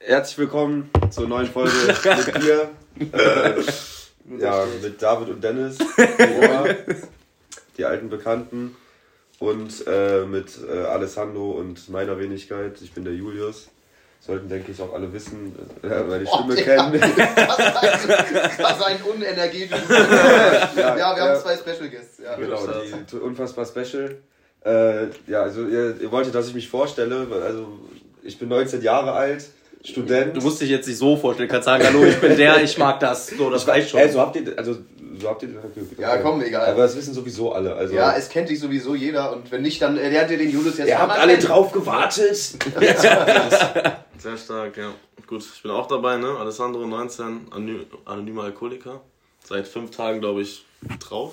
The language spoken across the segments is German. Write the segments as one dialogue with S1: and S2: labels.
S1: Herzlich willkommen zur neuen Folge mit dir. Äh, ja, mit David und Dennis, die alten Bekannten. Und äh, mit äh, Alessandro und meiner Wenigkeit. Ich bin der Julius. Sollten, denke ich, auch alle wissen, äh, meine Stimme
S2: Oh,
S1: kennen.
S2: Was ein unenergetisches. ja, wir
S1: ja.
S2: haben zwei Special Guests. Ja.
S1: Genau, die unfassbar special. Äh, ja, also ihr, ihr wolltet, dass ich mich vorstelle. Also ich bin 19 Jahre alt, Student.
S3: Du musst dich jetzt nicht so vorstellen, kannst sagen, hallo, ich bin der, ich mag das. So, das reicht schon.
S1: Ey, so habt ihr, also so habt ihr. Okay,
S2: Ja, komm, egal.
S1: Aber das wissen sowieso alle. Also
S2: Ja, es kennt dich sowieso jeder und wenn nicht, dann lernt ihr den Julius jetzt
S1: ihr habt alle
S2: kennen.
S1: drauf gewartet.
S4: Sehr stark, ja. Gut, ich bin auch dabei, ne? Alessandro, 19, anony anonymer Alkoholiker. Seit fünf Tagen, glaube ich, drauf.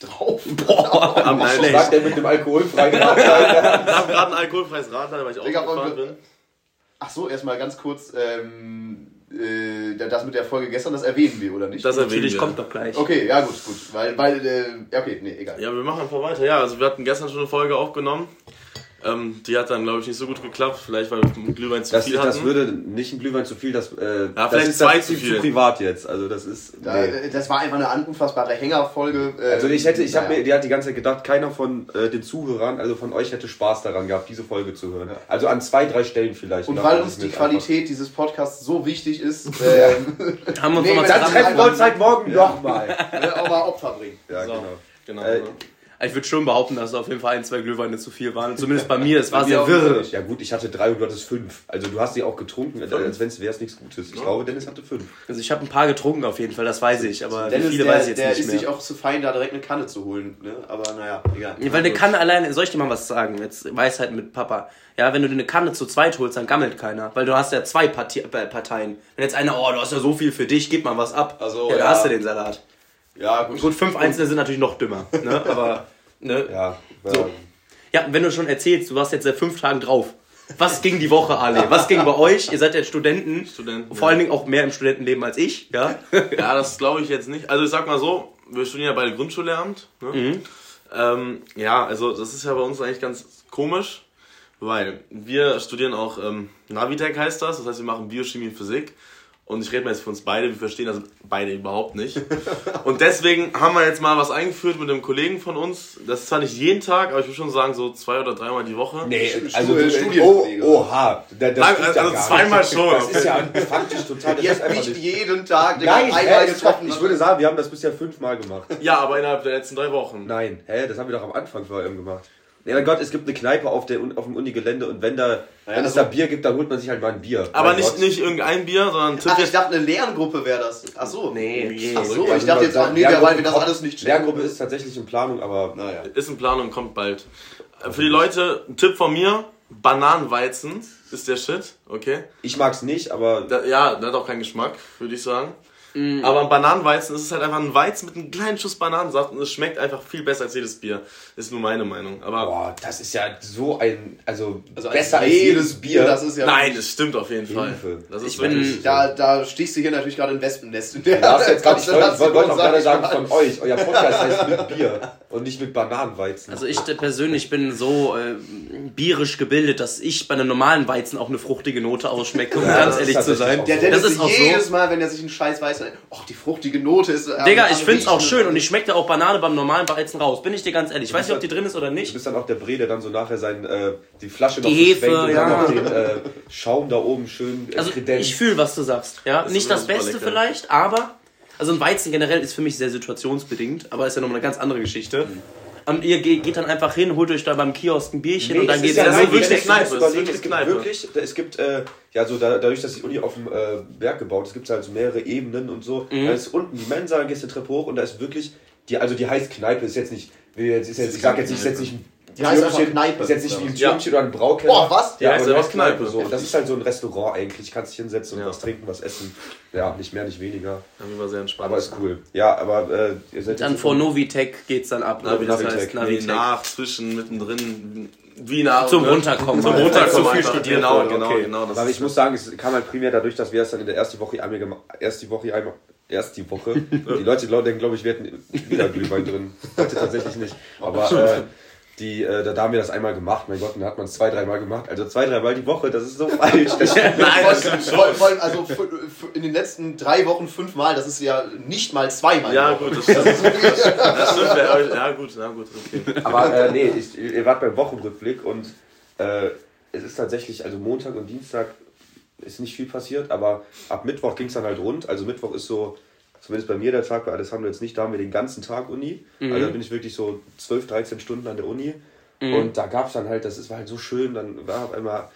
S2: drauf.
S3: Boah,
S4: Am
S3: schlecht.
S1: Sagt der mit dem alkoholfreien Radler.
S4: Ich habe gerade ein alkoholfreies Radler, weil ich aufgefahren
S2: von-
S4: bin.
S2: Ach so, erstmal ganz kurz, ähm, äh, das mit der Folge gestern, das erwähnen wir, oder nicht?
S4: Das erwähnen
S3: Natürlich
S4: wir.
S3: kommt doch gleich.
S2: okay, ja gut, gut. Weil, weil, äh, ja, okay, nee, egal.
S4: Ja, wir machen einfach weiter. Ja, also wir hatten gestern schon eine Folge aufgenommen. Ähm, die hat dann, glaube ich, nicht so gut geklappt. Vielleicht, weil wir mit Glühwein zu
S1: Das,
S4: viel hatten.
S1: das würde nicht ein Glühwein zu viel, das, äh, das
S4: vielleicht
S1: ist
S4: zwei
S1: das
S4: zu viel.
S1: zu privat jetzt. Also das ist.
S2: Da,
S1: Nee.
S2: äh, Das war einfach eine unfassbare Hängerfolge. äh,
S1: Also ich hätte, ich habe
S2: naja.
S1: mir, die hat die ganze Zeit gedacht, keiner von äh, den Zuhörern, also von euch hätte Spaß daran gehabt, diese Folge zu hören. Also an zwei, drei Stellen vielleicht.
S2: Und weil uns die Qualität dieses Podcasts so wichtig ist, ähm,
S3: Haben wir uns
S2: Nee,
S3: noch mal
S2: das
S1: Einfach, dann treffen wir uns halt morgen nochmal.
S2: auch mal Opfer bringen.
S1: Ja,
S4: So.
S1: genau.
S4: Genau.
S1: Äh,
S3: Ich würde schon behaupten, dass es auf jeden Fall ein, zwei Glühweine zu viel waren. Zumindest bei mir, es war sehr wirr.
S1: Ja gut, ich hatte drei und du hattest fünf. Also du hast sie auch getrunken, als wenn es wäre nichts Gutes. Ich glaube, Dennis hatte fünf.
S3: Also ich habe ein paar getrunken auf jeden Fall, das weiß ich. Aber
S2: Dennis,
S3: viele
S2: der,
S3: weiß ich jetzt
S2: der
S3: nicht
S2: ist
S3: mehr.
S2: sich auch zu fein, da direkt eine Kanne zu holen. Ne? Aber naja, egal.
S3: Ja, weil eine Kanne alleine, soll ich dir mal was sagen? Jetzt Weisheit mit Papa. Ja, wenn du dir eine Kanne zu zweit holst, dann gammelt keiner. Weil du hast ja zwei Parti äh, Parteien. Wenn jetzt einer, oh, du hast ja so viel für dich, gib mal was ab.
S2: Ach so,
S3: ja, da
S2: ja.
S3: hast du den Salat.
S2: Ja, gut.
S3: Gut, fünf Einzelne sind natürlich noch dümmer. Ne? Aber, ne?
S1: Ja,
S3: So. Ja, wenn du schon erzählst, du warst jetzt seit fünf Tagen drauf. Was ging die Woche, Ali? Was ging bei euch? Ihr seid ja Studenten.
S4: Studenten,
S3: Vor allen Dingen auch mehr im Studentenleben als ich. Ja?
S4: Ja, das glaube ich jetzt nicht. Also ich sag mal so, wir studieren ja beide Grundschullehramt. Ne?
S3: Mhm.
S4: Ähm, ja, also das ist ja bei uns eigentlich ganz komisch, weil wir studieren auch ähm, Navitec heißt das, das heißt wir machen Biochemie und Physik. Und ich rede mal jetzt für uns beide, wir verstehen das beide überhaupt nicht. Und deswegen haben wir jetzt mal was eingeführt mit einem Kollegen von uns. Das ist zwar nicht jeden Tag, aber ich würde schon sagen so zwei oder dreimal die Woche.
S1: Nee, also
S2: Stu-
S1: oh,
S2: Studienkollege.
S1: oha. Das, das
S4: Nein, also
S1: gar
S4: zweimal
S1: nicht.
S4: schon.
S1: Das ist ja faktisch total. Das
S2: Jetzt nicht
S1: nicht.
S2: jeden Tag,
S1: Nein, hä, ich würde sagen, wir haben das bisher fünfmal gemacht.
S4: Ja, aber innerhalb der letzten drei Wochen.
S1: Nein, hä, das haben wir doch am Anfang vor allem gemacht. Ja, mein Gott, es gibt eine Kneipe auf, der, auf dem Unigelände und wenn da, wenn es
S2: also-
S1: da Bier gibt, dann holt man sich halt mal ein Bier.
S4: Aber
S1: Mein
S4: nicht,
S1: Gott.
S4: nicht irgendein Bier, sondern
S2: Ach, ich dachte, eine Lerngruppe wäre das. Ach so.
S3: Nee.
S2: Ach so,
S1: Also
S2: ich dachte jetzt, ach nee, weil wir das alles nicht checken.
S1: Lerngruppe ist tatsächlich in Planung, aber
S2: Naja.
S4: Ist in Planung, kommt bald. Äh, Für die Leute, ein Tipp von mir: Bananenweizen ist der Shit, okay?
S1: ich mag's nicht, aber
S4: Da, ja, der hat auch keinen Geschmack, würde ich sagen. Aber ein Bananenweizen ist es halt einfach ein Weizen mit einem kleinen Schuss Bananensaft und es schmeckt einfach viel besser als jedes Bier. Ist nur meine Meinung. Aber
S1: boah, das ist ja so ein, also,
S2: Also
S1: besser
S2: als jedes Bier, das ist ja.
S4: nein, es stimmt auf jeden Fall.
S1: Hilfe.
S4: Das ist
S3: Ich bin-
S4: wirklich.
S2: Da, da stichst du hier natürlich gerade ein Wespennest. In
S1: Du
S2: der
S1: darfst jetzt gerade, ich wollte, ich
S2: Konstellation,
S1: wollte auch gerade sagen von euch, euer Podcast heißt mit Bier und nicht mit Bananenweizen.
S3: Also ich persönlich bin so äh, bierisch gebildet, dass ich bei einem normalen Weizen auch eine fruchtige Note ausschmecke, um
S1: Ja,
S3: ganz
S1: das
S3: ehrlich zu sein.
S2: Der
S1: so.
S2: Dennis
S3: Das ist auch so.
S2: jedes Mal, wenn er sich einen Scheiß weiß, ach, die fruchtige Note ist. äh,
S3: Digga, ich find's auch schön und ich schmecke auch Banane beim normalen Weizen raus. Bin ich dir ganz ehrlich. Ich weiß nicht, ob die drin ist oder
S1: Du
S3: nicht.
S1: bist dann auch der Bre, der dann so nachher sein, äh, die Flasche noch
S3: Die Hefe,
S1: und
S3: ja.
S1: dann noch den äh, Schaum da oben schön äh,
S3: Also
S1: kredenzt.
S3: ich fühle, was du sagst. Ja,
S4: Das
S3: nicht das Beste
S4: lecker.
S3: vielleicht, aber also ein Weizen generell ist für mich sehr situationsbedingt, aber ist ja nochmal eine ganz andere Geschichte. Und ihr ge- geht dann einfach hin, holt euch da beim Kiosk ein Bierchen
S1: Nee,
S3: und dann
S1: es ist ja
S3: dann
S4: das ist
S1: wirklich eine
S4: Kneipe,
S1: Überlegen,
S4: wirklich
S1: es gibt
S4: Kneipe.
S1: wirklich, es gibt, äh, ja, so da, dadurch, dass die Uni auf dem äh, Berg gebaut ist, gibt es halt so mehrere Ebenen und so.
S3: Mhm.
S1: Da ist unten die Mensa, dann gehst du die Treppe hoch und da ist wirklich, die, also die heißt Kneipe, ist jetzt nicht, jetzt, ist jetzt, ich sag jetzt nicht, ist jetzt nicht ein
S2: Die heißt einfach Kneipe.
S1: Ist jetzt nicht wie ein
S4: Ja.
S1: Türmchen oder ein Braukeller.
S2: Boah, was?
S4: Die
S1: Ja,
S4: heißt einfach
S1: Kneipe so. Das ist halt so ein Restaurant eigentlich. Kannst dich hinsetzen und
S4: Ja.
S1: was trinken, was essen. Ja, nicht mehr, nicht weniger.
S4: Haben wir sehr entspannt.
S1: Aber ist cool. Ja, aber äh, ihr seid
S3: Dann vor Novitec geht's dann ab, ne?
S4: Na,
S3: wie das heißt,
S4: wie
S3: Navitec.
S4: nach, zwischen, mittendrin, wie nach.
S3: Zum
S4: ne?
S3: Runterkommen.
S4: Zum
S3: halt.
S4: Runterkommen.
S3: Zu viel
S4: Genau, genau, genau. Das
S1: Aber ich muss sagen, es kam halt primär dadurch, dass wir es dann in der ersten Woche einmal gemacht erst die Woche einmal erst die Woche. Die Leute denken, glaube ich, wir hätten wieder Glühwein drin. Heute tatsächlich nicht. Aber äh, die, äh, da, da haben wir das einmal gemacht, mein Gott, und da hat man es zwei, dreimal gemacht. Also zwei, dreimal die Woche, das ist so falsch. Das
S2: Nein, das. Vor allem, also in den letzten drei Wochen fünfmal, das ist ja nicht mal zweimal.
S4: Ja, gut, das stimmt. Das stimmt. Ja, gut, na gut, okay.
S1: Aber äh, nee, ich, ihr wart beim Wochenrückblick und äh, es ist tatsächlich, also Montag und Dienstag ist nicht viel passiert, aber ab Mittwoch ging es dann halt rund. Also Mittwoch ist so, zumindest bei mir der Tag, bei Alessandro jetzt nicht, da haben wir den ganzen Tag Uni. Also da bin ich wirklich so 12, 13 Stunden an der Uni. Und da gab es dann halt, das ist, war halt so schön, dann war auf einmal,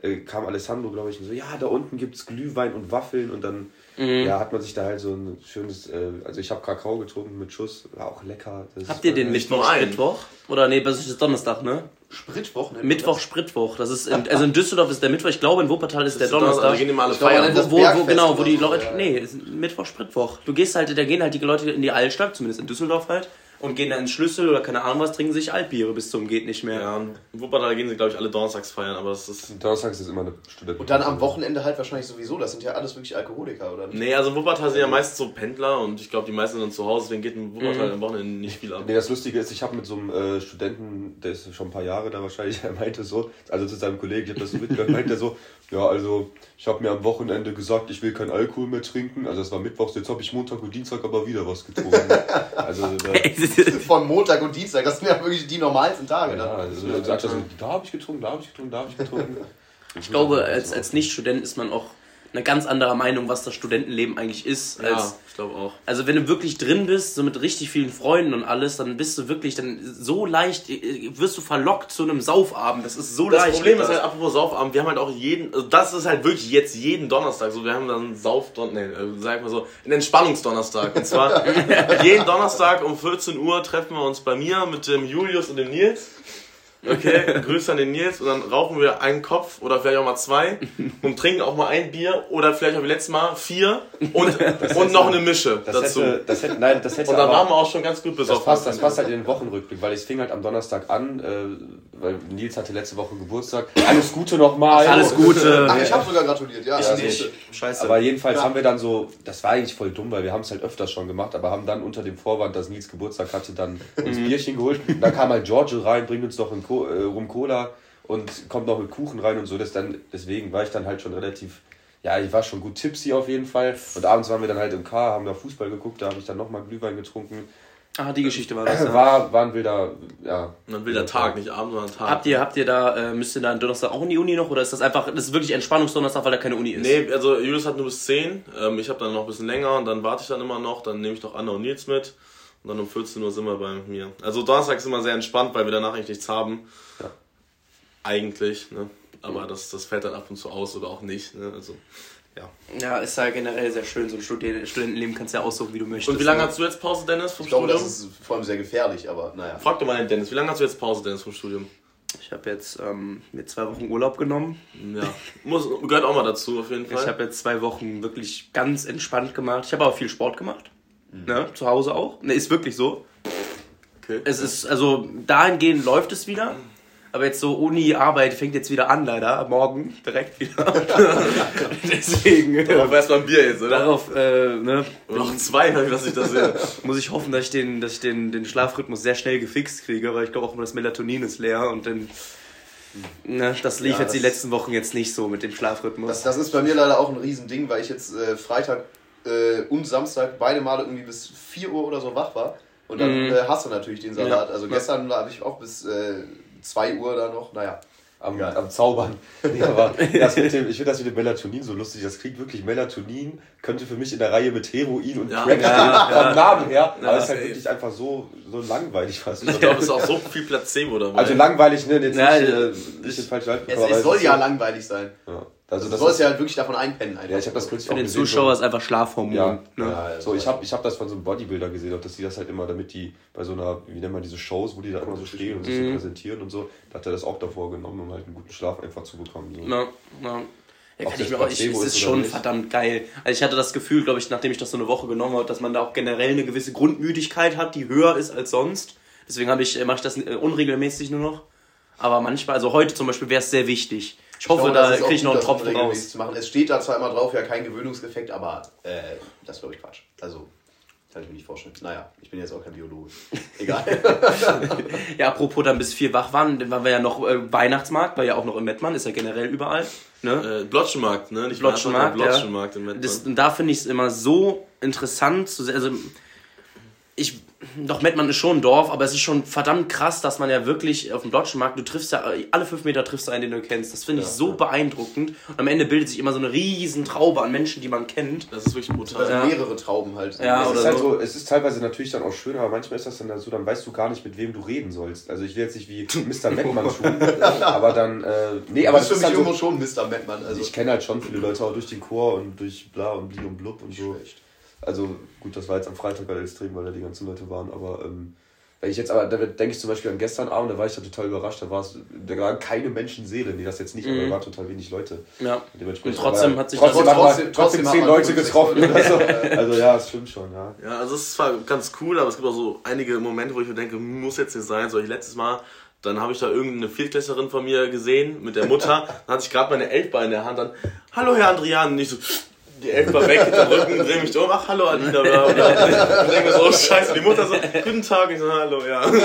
S1: äh, kam Alessandro, glaube ich, und so, ja, da unten gibt es Glühwein und Waffeln und dann ja, hat man sich da halt so ein schönes, äh, also ich habe Kakao getrunken mit Schuss, war auch lecker. Das
S3: Habt ihr den
S4: Nicht
S3: Mittwoch. Spritwoch? Oder nee, das ist Donnerstag, ne?
S2: Spritwochen.
S3: Mittwoch, Spritwoch. Das ist in, also in Düsseldorf ist der Mittwoch, ich glaube in Wuppertal ist der
S4: Also,
S3: Donnerstag.
S4: wir gehen immer alle
S2: Ich glaube,
S4: feiern.
S2: das
S3: wo, wo,
S2: Bergfest
S3: genau, wo die Leute,
S2: ja.
S3: nee, ist Mittwoch, Spritwoch. Du gehst halt, da gehen halt die Leute in die Altstadt, zumindest in Düsseldorf halt, und gehen dann ins Schlüssel oder keine Ahnung was, trinken sich Altbiere bis zum geht nicht mehr.
S4: Ja, in Wuppertal gehen sie, glaube ich, alle donnerstags feiern, aber das ist.
S1: Donnerstags ist immer eine Studenten.
S2: Und dann am Wochenende halt wahrscheinlich sowieso. Das sind ja alles wirklich Alkoholiker, oder?
S4: Nee, also in Wuppertal sind ja meistens so Pendler und ich glaube, die meisten sind zu Hause, deswegen geht in Wuppertal
S3: Mhm.
S4: am Wochenende nicht viel ab.
S1: Nee, das Lustige ist, ich habe mit so einem äh, Studenten, der ist schon ein paar Jahre da wahrscheinlich, er meinte so, also zu seinem Kollegen, ich habe das so mitgehört, meinte er so, ja, also ich habe mir am Wochenende gesagt, ich will keinen Alkohol mehr trinken. Also das war Mittwochs, jetzt habe ich Montag und Dienstag aber wieder was getrunken. Also da,
S2: Von Montag und Dienstag, das sind ja wirklich die normalsten Tage.
S1: ja,
S2: ne?
S1: also er sagt er so, da habe ich getrunken, da habe ich getrunken, da habe ich getrunken.
S3: Ich glaube, als, als Nicht-Student ist man auch eine ganz andere Meinung, was das Studentenleben eigentlich ist. Als,
S4: Ja, ich glaube auch.
S3: Also wenn du wirklich drin bist, so mit richtig vielen Freunden und alles, dann bist du wirklich dann so leicht, äh, wirst du verlockt zu einem Saufabend. Das ist so
S4: Das
S3: leicht.
S4: Problem
S3: geht
S4: ist
S3: das.
S4: halt, apropos Saufabend, wir haben halt auch jeden, also das ist halt wirklich jetzt jeden Donnerstag so, wir haben dann Sauf, nee, äh, sag mal so, einen Entspannungsdonnerstag. Und zwar jeden Donnerstag um 14 Uhr treffen wir uns bei mir mit dem Julius und dem Nils. Okay, Grüße an den Nils und dann rauchen wir einen Kopf oder vielleicht auch mal zwei und trinken auch mal ein Bier oder vielleicht auch wie letztes Mal vier und, und noch eine Mische
S1: Das
S4: dazu.
S1: hätte, das hätte, nein, das hätte
S4: und dann
S1: aber-
S4: waren wir auch schon ganz gut
S1: Das
S4: besoffen.
S1: passt, das passt halt in den Wochenrückblick, weil es fing halt am Donnerstag an, äh, weil Nils hatte letzte Woche Geburtstag. Alles Gute nochmal.
S3: Alles Gute.
S2: Ach, ich habe sogar gratuliert, ja.
S1: Ja,
S2: nee.
S1: nee.
S3: Scheiße.
S1: Aber jedenfalls haben wir dann so, das war eigentlich voll dumm, weil wir haben es halt öfters schon gemacht, aber haben dann unter dem Vorwand, dass Nils Geburtstag hatte, dann uns Bierchen geholt. Da kam halt Giorgio rein, bringt uns noch ein Co äh, Rum Cola und kommt noch mit Kuchen rein und so. Das dann, deswegen war ich dann halt schon relativ, ja, ich war schon gut tipsy auf jeden Fall. Und abends waren wir dann halt im Car, haben da Fußball geguckt, da habe ich dann nochmal Glühwein getrunken.
S3: ah, die Geschichte war das. Ja.
S1: War, war ein wilder, ja.
S4: Und dann will der Tag, nicht Abend, sondern Tag.
S3: Habt ihr, habt ihr da, äh, müsst ihr da am Donnerstag auch in die Uni noch oder ist das einfach, das ist wirklich Entspannungsdonnerstag, weil da keine Uni ist?
S4: Nee, also Julius hat nur bis 10. Ähm, ich habe dann noch ein bisschen länger und dann warte ich dann immer noch. Dann nehme ich noch Anna und Nils mit. Und dann um 14 Uhr sind wir bei mir. Also Donnerstag ist immer sehr entspannt, weil wir danach eigentlich nichts haben.
S1: Ja.
S4: Eigentlich, ne? Aber das, das fällt dann ab und zu aus oder auch nicht. Ne? Also, ja.
S3: Ja, ist ja generell sehr schön, so ein Studi- Studentenleben kannst du ja aussuchen, wie du möchtest.
S4: Und wie lange
S3: ne?
S4: hast du jetzt Pause, Dennis, vom
S2: Ich glaube,
S4: Studium?
S2: das ist vor allem sehr gefährlich, aber naja.
S4: Frag doch mal den Dennis, wie lange hast du jetzt Pause, Dennis, vom Studium?
S3: Ich habe jetzt ähm, mir zwei Wochen Urlaub genommen.
S4: Ja, muss, gehört auch mal dazu, auf jeden Fall.
S3: Ich habe jetzt zwei Wochen wirklich ganz entspannt gemacht. Ich habe auch viel Sport gemacht. Ne? Zu Hause auch. Ne, ist wirklich so.
S4: okay.
S3: Es ist, also dahingehend läuft es wieder. Aber jetzt so Uni, Arbeit fängt jetzt wieder an, leider. Morgen direkt wieder. Deswegen.
S4: Aber erstmal ein Bier jetzt, oder?
S3: Darauf äh, ne,
S4: auch zwei, was ich das sehe.
S3: muss ich hoffen, dass ich, den, dass ich den, den Schlafrhythmus sehr schnell gefixt kriege, weil ich glaube auch immer das Melatonin ist leer und dann. Ne, das lief
S2: Ja,
S3: jetzt die
S2: das-
S3: letzten Wochen jetzt nicht so mit dem Schlafrhythmus.
S2: Das, das ist bei mir leider auch ein Riesending, weil ich jetzt äh, Freitag äh, und Samstag beide Male irgendwie bis 4 Uhr oder so wach war. Und dann
S3: Mhm.
S2: äh, hast du natürlich den Salat.
S3: Ja.
S2: Also gestern habe ich auch bis äh, 2 Uhr da noch, naja.
S1: am,
S2: Ja.
S1: am Zaubern. Nee, aber das mit dem, ich finde das mit dem Melatonin so lustig. Das klingt wirklich Melatonin, könnte für mich in der Reihe mit Heroin und
S4: Ja.
S1: Crack
S3: Ja,
S1: vom Namen her.
S4: Ja,
S1: aber es ist halt wirklich einfach so, so langweilig fast.
S4: Ich glaube, es ist auch so viel Placebo dabei.
S1: Also langweilig, ne? Jetzt
S3: Ja,
S1: nicht,
S3: ja.
S1: äh, nicht den falschen
S2: Es, es soll ja
S1: so-
S2: langweilig sein. Also
S1: Also
S2: du
S1: das
S2: sollst
S1: ist,
S2: ja halt wirklich davon einpennen. Einfach.
S1: ja, ich habe das kürzlich
S3: Für
S1: auch
S3: den
S1: gesehen,
S3: Zuschauer
S1: so-
S3: ist einfach Schlafhormon.
S1: Ja,
S3: ne?
S2: Ja,
S1: so ich habe ich hab das von so einem Bodybuilder gesehen, auch dass die das halt immer, damit die bei so einer, wie nennt man diese Shows, wo die da immer so stehen und sich
S3: Mhm.
S1: so präsentieren und so, da hat er das auch davor genommen, um halt einen guten Schlaf einfach zu bekommen. So.
S3: Na, na. Ja, kann ich
S1: das
S3: mir auch, ich, es
S1: ist
S3: schon
S1: nicht.
S3: verdammt geil. Also ich hatte das Gefühl, glaube ich, nachdem ich das so eine Woche genommen habe, dass man da auch generell eine gewisse Grundmüdigkeit hat, die höher ist als sonst. Deswegen habe ich, äh, mache ich das äh, unregelmäßig nur noch. Aber manchmal, also heute zum Beispiel wäre es sehr wichtig. Ich hoffe,
S2: glaube,
S3: da kriege ich noch einen Tropfen raus.
S2: Zu machen. Es steht da zwar immer drauf, ja, kein Gewöhnungseffekt, aber äh, das ist, glaube ich, Quatsch. Also, Kann ich mir nicht vorstellen. Naja, ich bin jetzt auch kein Biologe. Egal.
S3: Ja, apropos dann bis vier wach waren, dann waren wir ja noch äh, Weihnachtsmarkt, war ja auch noch im Mettmann, ist ja generell überall. Ne?
S4: Äh, Blotschenmarkt, ne? Nicht
S3: Blotschenmarkt,
S4: Weihnachtsmarkt,
S3: ja.
S4: Blotschenmarkt in Mettmann.
S3: Das, und da finde ich es immer so interessant zu sehen. Also, ich, doch, Mettmann ist schon ein Dorf, aber es ist schon verdammt krass, dass man ja wirklich auf dem deutschen Markt, du triffst ja, alle fünf Meter triffst du einen, den du kennst. Das finde ich so beeindruckend. Und am Ende bildet sich immer so eine riesen Traube an Menschen, die man kennt.
S4: Das ist wirklich brutal.
S2: Also
S3: Ja.
S2: mehrere Trauben halt.
S3: Ja,
S1: Es
S3: oder
S1: ist halt
S3: so.
S1: so, es ist teilweise natürlich dann auch schön, aber manchmal ist das dann so, dann weißt du gar nicht, mit wem du reden sollst. Also ich will jetzt nicht wie Mr. Mettmann tun, aber dann, äh, nee, aber
S2: das ist für mich
S1: halt
S2: irgendwo
S1: so,
S2: schon Mr. Mettmann. Also,
S1: ich kenne halt schon viele Leute auch durch den Chor und durch bla und bli und blub und so.
S2: Schlecht.
S1: Also gut, das war jetzt am Freitag halt extrem, weil da die ganzen Leute waren, aber ähm, wenn ich jetzt aber, da denke ich zum Beispiel an gestern Abend, da war ich da total überrascht, da war es, da waren keine Menschenseele, nee, das jetzt nicht, aber
S3: Mhm.
S1: da waren total wenig Leute.
S3: Ja.
S1: Dementsprechend,
S3: Und trotzdem
S1: aber
S3: hat sich
S1: trotzdem,
S2: trotzdem-
S1: trotzdem, zehn Leute getroffen oder so. Also ja, es stimmt schon, ja.
S4: Ja, also es ist zwar ganz cool, aber es gibt auch so einige Momente, wo ich mir denke, muss jetzt nicht sein. So ich letztes Mal, dann habe ich da irgendeine Viertklässlerin von mir gesehen mit der Mutter. Dann hatte ich gerade meine Elfbar in der Hand. Dann, hallo Herr Andrian. Und ich so, die Elfbar weg, hinter dem Rücken, drehe mich um. Ach, hallo Alina. Bla, bla. Und denke so, oh, scheiße. Die Mutter so, guten Tag. Ich so, hallo, ja. Mit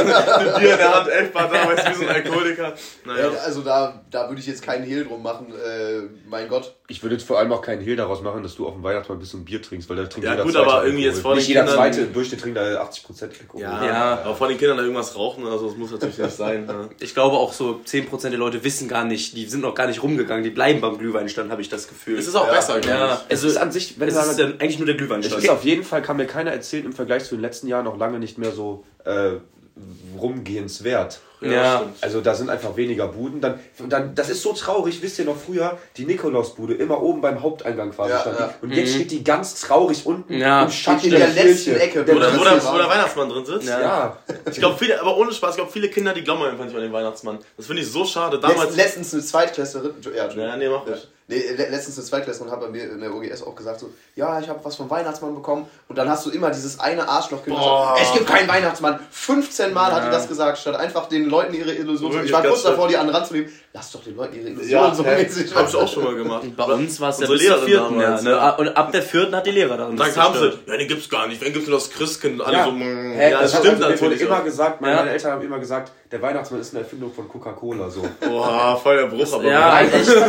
S4: Bier in der Hand, Elfbar da, weißt du, wie so ein Alkoholiker. Naja.
S2: Ja, also da, da würde ich jetzt keinen Hehl drum machen. Äh, mein Gott.
S1: Ich würde jetzt vor allem auch keinen Hehl daraus machen, dass du auf dem Weihnachtsmarkt bis zum Bier trinkst, weil da trinkt
S4: Ja,
S1: jeder
S4: gut,
S1: Zweite
S4: aber irgendwie jetzt vor
S1: Nicht
S4: den
S1: jeder
S4: Kindern-
S1: Zweite im Durchschnitt trinkt da 80 Prozent Alkohol.
S4: Ja,
S3: Ja.
S4: aber vor den Kindern da irgendwas rauchen, also das muss natürlich nicht sein. Ja.
S3: Ich glaube auch so 10% der Leute wissen gar nicht, die sind noch gar nicht rumgegangen, die bleiben beim Glühweinstand, habe ich das Gefühl.
S4: Es ist auch
S2: Ja.
S4: besser,
S3: ja,
S4: ich.
S1: Es
S3: also
S1: ist an sich, wenn
S3: es
S1: du
S3: ist dann eigentlich nur der
S1: Es
S3: Glühweinstand.
S1: ist auf jeden Fall, kann mir keiner erzählen, im Vergleich zu den letzten Jahren noch lange nicht mehr so äh, rumgehenswert.
S3: Ja.
S4: stimmt.
S1: Also da sind einfach weniger Buden. Dann, dann, das ist so traurig, wisst ihr noch früher, die Nikolausbude immer oben beim Haupteingang quasi
S2: Ja,
S1: stand.
S2: ja.
S1: Und jetzt steht die ganz traurig unten
S3: Ja.
S1: im Schatten
S2: In der
S1: Kirche.
S2: letzten Ecke.
S1: Der
S4: Wo der, wo, der, wo der Weihnachtsmann drin sitzt.
S3: Ja.
S1: ja.
S4: Ich glaube, viele, aber ohne Spaß, ich glaube, viele Kinder, die glauben einfach nicht an den Weihnachtsmann. Das finde ich so schade. Damals.
S2: Letzt, letztens eine Zweitklässlerin. Ja,
S4: Ja, nee, mach ruhig.
S2: Nee, le- letztens eine Zweitklässlerin hat bei mir in der OGS auch gesagt so, ja, ich habe was vom Weihnachtsmann bekommen und dann hast du immer dieses eine Arschlochkind, das
S4: Boah.
S2: sagt, es gibt keinen Weihnachtsmann. 15 Mal hat die das gesagt, statt einfach den Leuten ihre Illusion zu
S4: Wirklich
S2: Ich war kurz davor, die anderen ranzunehmen. Lass doch den Leuten ihre Illusion
S4: Ja,
S2: so mäßig.
S4: hab ich auch schon mal gemacht.
S3: Bei uns war es ja bis zur
S4: Lehrerin
S3: vierten, ja,
S4: damals,
S3: ne?
S4: ja.
S3: Und ab der vierten hat die Lehrer dann.
S4: Dann kam sie, ja, den gibt's gar nicht. Wenn gibt's nur das Christkind? Und alle
S1: Ja.
S4: so, mm,
S1: Hä,
S4: ja,
S1: das
S4: das stimmt
S1: also, mir wurde
S4: natürlich.
S1: immer
S4: auch.
S1: gesagt, meine,
S3: Ja.
S1: meine Eltern haben immer gesagt, der Weihnachtsmann ist eine Erfindung von Coca-Cola. So.
S4: Boah, voll der Bruch, aber.
S3: ja,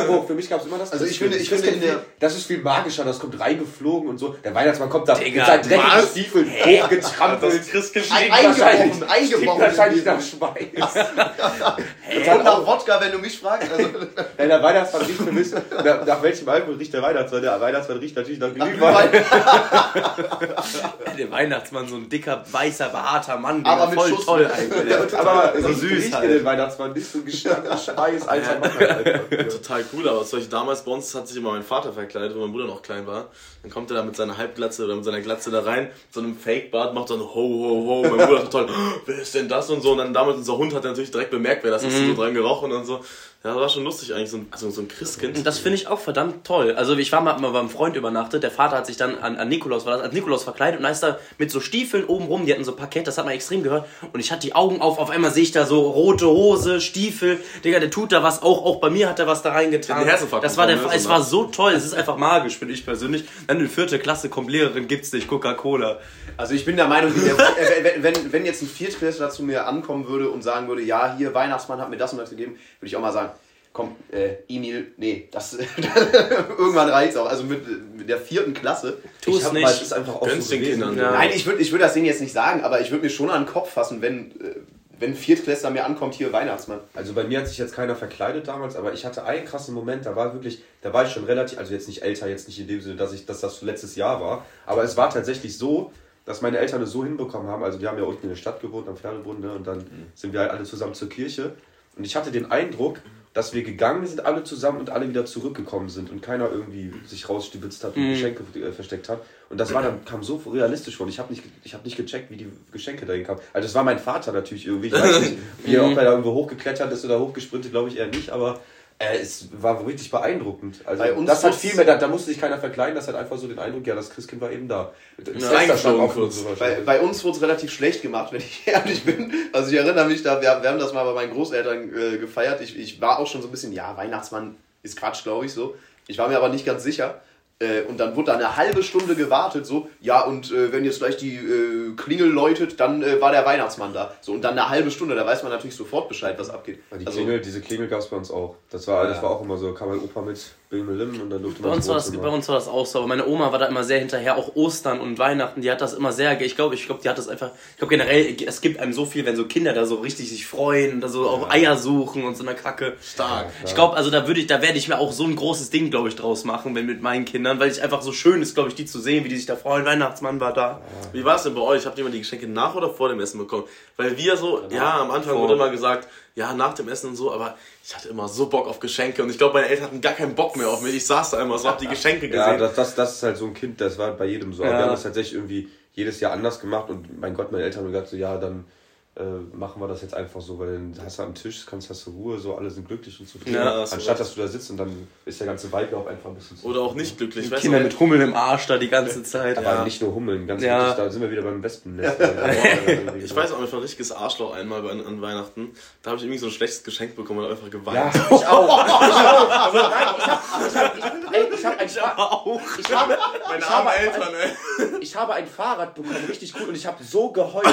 S1: Spruch. für mich gab es immer das.
S2: Also ich finde- ich
S1: Das
S2: finde in der-
S1: das ist viel magischer, das kommt reingeflogen und so. Der Weihnachtsmann kommt da
S3: Digga,
S1: mit seinen dreckigen
S4: was?
S1: Stiefeln hochgetrampelt.
S4: Das
S2: Ein- eingebrochen, eingebrochen.
S1: wahrscheinlich nach Schweiß.
S2: Und nach Wodka, wenn du mich fragst. Also,
S1: Nein, der Weihnachtsmann riecht für mich, nach, nach welchem Alkohol riecht der Weihnachtsmann? Der Weihnachtsmann riecht natürlich nach Glühwein.
S3: Der Weihnachtsmann, so ein dicker, weißer, behaarter Mann,
S2: Aber
S3: voll
S2: Schuss.
S3: toll eigentlich.
S1: Aber
S3: So süß halt.
S1: den Weihnachtsmann nicht so gestanden Schweiß, alter Mann.
S4: Total cool, aber solche damals bei uns hat sich immer mein Vater verkleidet, wo mein Bruder noch klein war. Dann kommt er da mit seiner Halbglatze oder mit seiner Glatze da rein, mit so einem Fake-Bart, macht dann ho, ho, ho. Mein Bruder total, "Oh, wer ist denn das und so. Und dann damals unser Hund hat natürlich direkt bemerkt, wer das ist,
S3: Mhm.
S4: so dran gerochen und so. Ja, das war schon lustig eigentlich, so ein, so, so ein Christkind.
S3: Und das finde ich auch verdammt toll. Also ich war mal, mal beim Freund übernachtet, der Vater hat sich dann an, an Nikolaus, war das, als Nikolaus verkleidet und da ist da mit so Stiefeln oben rum, die hatten so ein Parkett, das hat man extrem gehört und ich hatte die Augen auf, auf einmal sehe ich da so rote Hose, Stiefel, Digga, der tut da was, auch, auch bei mir hat er was da reingetan.
S4: Den Herzinfarkt
S3: das war der,
S4: bekommen, ne,
S3: es
S4: so
S3: war so toll, es ist einfach magisch, finde ich persönlich. Dann in vierte Klasse kommt Lehrerin, gibt's nicht, Coca-Cola.
S2: Also ich bin der Meinung, äh, wenn, wenn, wenn jetzt ein Viertklässler zu mir ankommen würde und sagen würde, ja, hier, Weihnachtsmann hat mir das und das gegeben, würde ich auch mal sagen, komm, äh, Emil, nee, das irgendwann reicht's auch. Also mit, mit der vierten Klasse.
S3: Tu
S1: Ich
S3: es
S1: mal-
S3: nicht.
S1: es ist einfach auch so.
S4: Kindern.
S3: Ja.
S2: Nein, ich würde ich würd das denen jetzt nicht sagen, aber ich würde mir schon an den Kopf fassen, wenn, äh, wenn Viertklässler mir ankommt, hier Weihnachtsmann.
S1: Also bei mir hat sich jetzt keiner verkleidet damals, aber ich hatte einen krassen Moment, da war wirklich, da war ich schon relativ, also jetzt nicht älter, jetzt nicht in dem Sinne, dass ich, dass das letztes Jahr war, aber es war tatsächlich so, dass meine Eltern es so hinbekommen haben, also wir haben ja unten in der Stadt gewohnt, am Pferdebrunnen, ne, und dann sind wir halt alle zusammen zur Kirche und ich hatte den Eindruck, dass wir gegangen sind, alle zusammen und alle wieder zurückgekommen sind und keiner irgendwie sich rausstibitzt hat und Geschenke äh, versteckt hat. Und das war dann, kam so realistisch vor. Ich habe nicht, ich hab nicht gecheckt, wie die Geschenke dahin kamen. Also es war mein Vater natürlich irgendwie. Ich weiß nicht, wie er, ob er da irgendwo hochgeklettert ist oder hochgesprintet, glaube ich eher nicht, aber äh, es war wirklich beeindruckend. Also
S2: Bei uns
S1: das hat viel mehr, da, da musste sich keiner verkleiden, das hat einfach so den Eindruck, ja, das Christkind war eben da. Das stand offen
S4: kurz.
S1: und so
S2: Bei, bei uns wurde es relativ schlecht gemacht, wenn ich ehrlich bin. Also ich erinnere mich da, wir, wir haben das mal bei meinen Großeltern äh, gefeiert. Ich, ich war auch schon so ein bisschen, ja, Weihnachtsmann ist Quatsch, glaube ich so. Ich war mir aber nicht ganz sicher. Äh, und dann wurde da eine halbe Stunde gewartet, so, ja, und äh, wenn jetzt gleich die äh, Klingel läutet, dann äh, war der Weihnachtsmann da. So, und dann eine halbe Stunde, da weiß man natürlich sofort Bescheid, was abgeht.
S1: Die
S2: Also,
S1: Klingel, diese Klingel gab es bei uns auch. Das war, das war auch immer so, kam mein Opa mit Bimmelim und dann durfte
S3: Bei
S1: man
S3: uns, war das, bei uns war das auch so, aber meine Oma war da immer sehr hinterher, auch Ostern und Weihnachten, die hat das immer sehr, ich glaube, ich glaube, die hat das einfach, ich glaube generell, es gibt einem so viel, wenn so Kinder da so richtig sich freuen und da so auch Eier suchen und so eine Kacke.
S4: Stark.
S3: Ich glaube, also da würde ich, da werde ich mir auch so ein großes Ding, glaube ich, draus machen, wenn mit meinen Kindern, weil es einfach so schön ist, glaube ich, die zu sehen, wie die sich da freuen. Weihnachtsmann war da.
S4: Wie war es denn bei euch? Habt ihr immer die Geschenke nach oder vor dem Essen bekommen? Weil wir so, ja, am Anfang
S3: Vor.
S4: wurde immer gesagt, ja, nach dem Essen und so, aber ich hatte immer so Bock auf Geschenke und ich glaube, meine Eltern hatten gar keinen Bock mehr auf mich. Ich saß da immer so, hab die Geschenke gesehen.
S1: Ja, das, das, das ist halt so ein Kind, das war bei jedem so. Aber
S3: Ja.
S1: wir haben das tatsächlich irgendwie jedes Jahr anders gemacht und mein Gott, meine Eltern haben gesagt so, ja, dann äh, machen wir das jetzt einfach so, weil dann hast du am Tisch, kannst hast du Ruhe, so alle sind glücklich und zufrieden.
S3: Ja,
S1: Anstatt dass du da sitzt und dann ist der ganze Vibe auch einfach ein bisschen zu.
S4: Oder auch nicht glücklich. weißt
S3: Kinder
S4: du?
S3: mit Hummeln im Arsch da die ganze Zeit.
S1: Aber nicht nur Hummeln, ganz
S3: Ja.
S1: ehrlich, da sind wir wieder beim Wespennest.
S4: Ich weiß auch, ich war ein richtiges Arschloch einmal bei, an Weihnachten. Da habe ich irgendwie so ein schlechtes Geschenk bekommen und hab einfach geweint.
S2: Ja, ich auch. Ich auch. Ich habe ein, Fa- ich habe,
S4: Meine
S2: ich
S4: armen
S2: habe
S4: Eltern, ey.
S2: ich habe ein Fahrrad bekommen, richtig cool, und ich habe so geheult.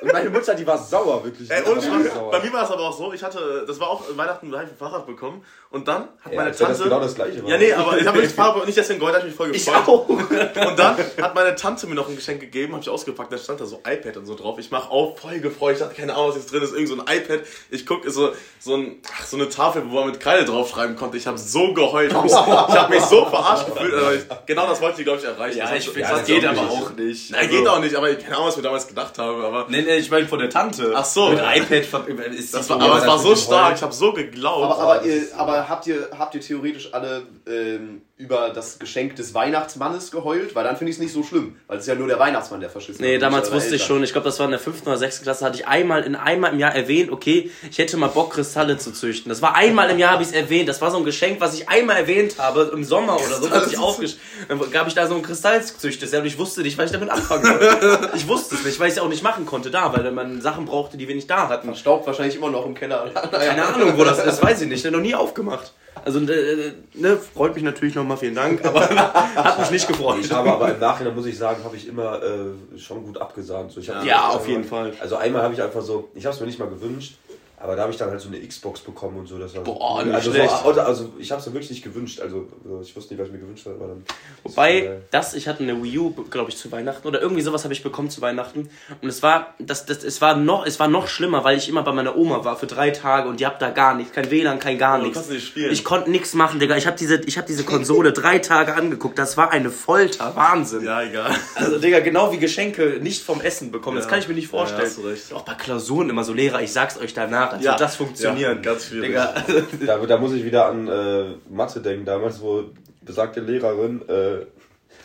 S2: Und meine Mutter, die war sauer, wirklich.
S4: Ey,
S2: richtig sauer.
S4: bei mir war es aber auch so, ich hatte, das war auch Weihnachten, da hab ich ein Fahrrad bekommen und dann hat
S1: Ja,
S4: meine
S1: wenn das
S4: Tante...
S1: genau das Gleiche war.
S4: Ja, nee, aber ich habe nicht Farbe und nicht deswegen geheult, hab ich mich voll
S3: Ich
S4: gefreut.
S3: auch.
S4: Und dann hat meine Tante mir noch ein Geschenk gegeben, habe ich ausgepackt, da stand da so iPad und so drauf. Ich mach auf, voll gefreut, ich dachte, keine Ahnung, was jetzt drin ist, irgend so ein iPad. Ich gucke so, so, ein, ach, so eine Tafel, wo man mit Kreide draufschreiben konnte. Ich habe so geheult, ich habe mich, ich hab mich so verarscht gefühlt. Also ich, genau das wollte ich, glaube ich, erreichen.
S3: Ja,
S4: Das hat-
S3: ich finde,
S4: das
S3: das
S4: hat
S3: geht
S4: auch
S3: aber auch nicht.
S4: Nein, geht auch nicht, aber ich keine Ahnung, was ich mir damals gedacht habe, aber...
S3: Nee, nee, ich meine von der Tante.
S4: Ach so.
S3: Mit iPad ver- ist
S4: Das war, aber es war so stark, ich habe so geglaubt.
S2: Aber, aber, ihr, aber habt, ihr, habt ihr theoretisch alle ähm, über das Geschenk des Weihnachtsmannes geheult? Weil dann finde ich es nicht so schlimm. Weil es ist ja nur der Weihnachtsmann, der verschissen
S3: Nee, damals wusste ich
S2: Eltern.
S3: schon, ich glaube, das war in der fünften oder sechsten Klasse, hatte ich einmal in einmal im Jahr erwähnt, okay, ich hätte mal Bock, Kristalle zu züchten. Das war einmal im Jahr, habe ich es erwähnt. Das war so ein Geschenk, was ich einmal erwähnt habe, im Sommer oder so, als ich aufgesch... Dann gab ich da so ein Kristallzüchtes, und ich wusste nicht, was ich damit anfangen soll. Ich wusste es nicht, weil ich es auch nicht machen konnte da, weil man Sachen brauchte, die wir nicht da hatten.
S2: Staubt wahrscheinlich immer noch im Keller.
S3: Keine Ahnung, wo das ist, weiß ich nicht. Noch nie aufgemacht. Also, äh, ne, freut mich natürlich nochmal, vielen Dank, aber hat mich nicht gefreut.
S1: Ich habe aber im Nachhinein, muss ich sagen, habe ich immer äh, schon gut abgesahnt. So,
S3: Ja, auf jeden Fall.
S1: Also einmal habe ich einfach so, ich habe es mir nicht mal gewünscht, aber da habe ich dann halt so eine Xbox bekommen und so. Das war
S3: Boah, nicht
S1: also,
S3: schlecht.
S1: so, also ich habe es mir wirklich nicht gewünscht. Also ich wusste nicht, was ich mir gewünscht habe, aber dann.
S3: Wobei,
S1: Äh,
S3: das, ich hatte eine Wii U, glaube ich, zu Weihnachten oder irgendwie sowas habe ich bekommen zu Weihnachten. Und es war, das, das, es war noch, es war noch schlimmer, weil ich immer bei meiner Oma war für drei Tage und die habt da gar nichts, kein WLAN, kein gar
S4: du
S3: nichts.
S4: kannst nicht spielen.
S3: Ich konnte nichts machen, Digga. Ich habe diese, ich habe diese Konsole drei Tage angeguckt. Das war eine Folter, Wahnsinn.
S4: Ja, egal.
S3: Also, Digga, genau wie Geschenke nicht vom Essen bekommen. Das
S4: Ja.
S3: kann ich mir nicht
S4: Ja,
S3: vorstellen.
S4: hast du recht.
S3: Auch bei Klausuren immer so Lehrer, ich sag's euch danach, als
S4: Ja.
S3: wird das funktionieren.
S4: Ja, ganz schwierig.
S1: Da, da muss ich wieder an äh, Mathe denken, damals, wo besagte Lehrerin äh,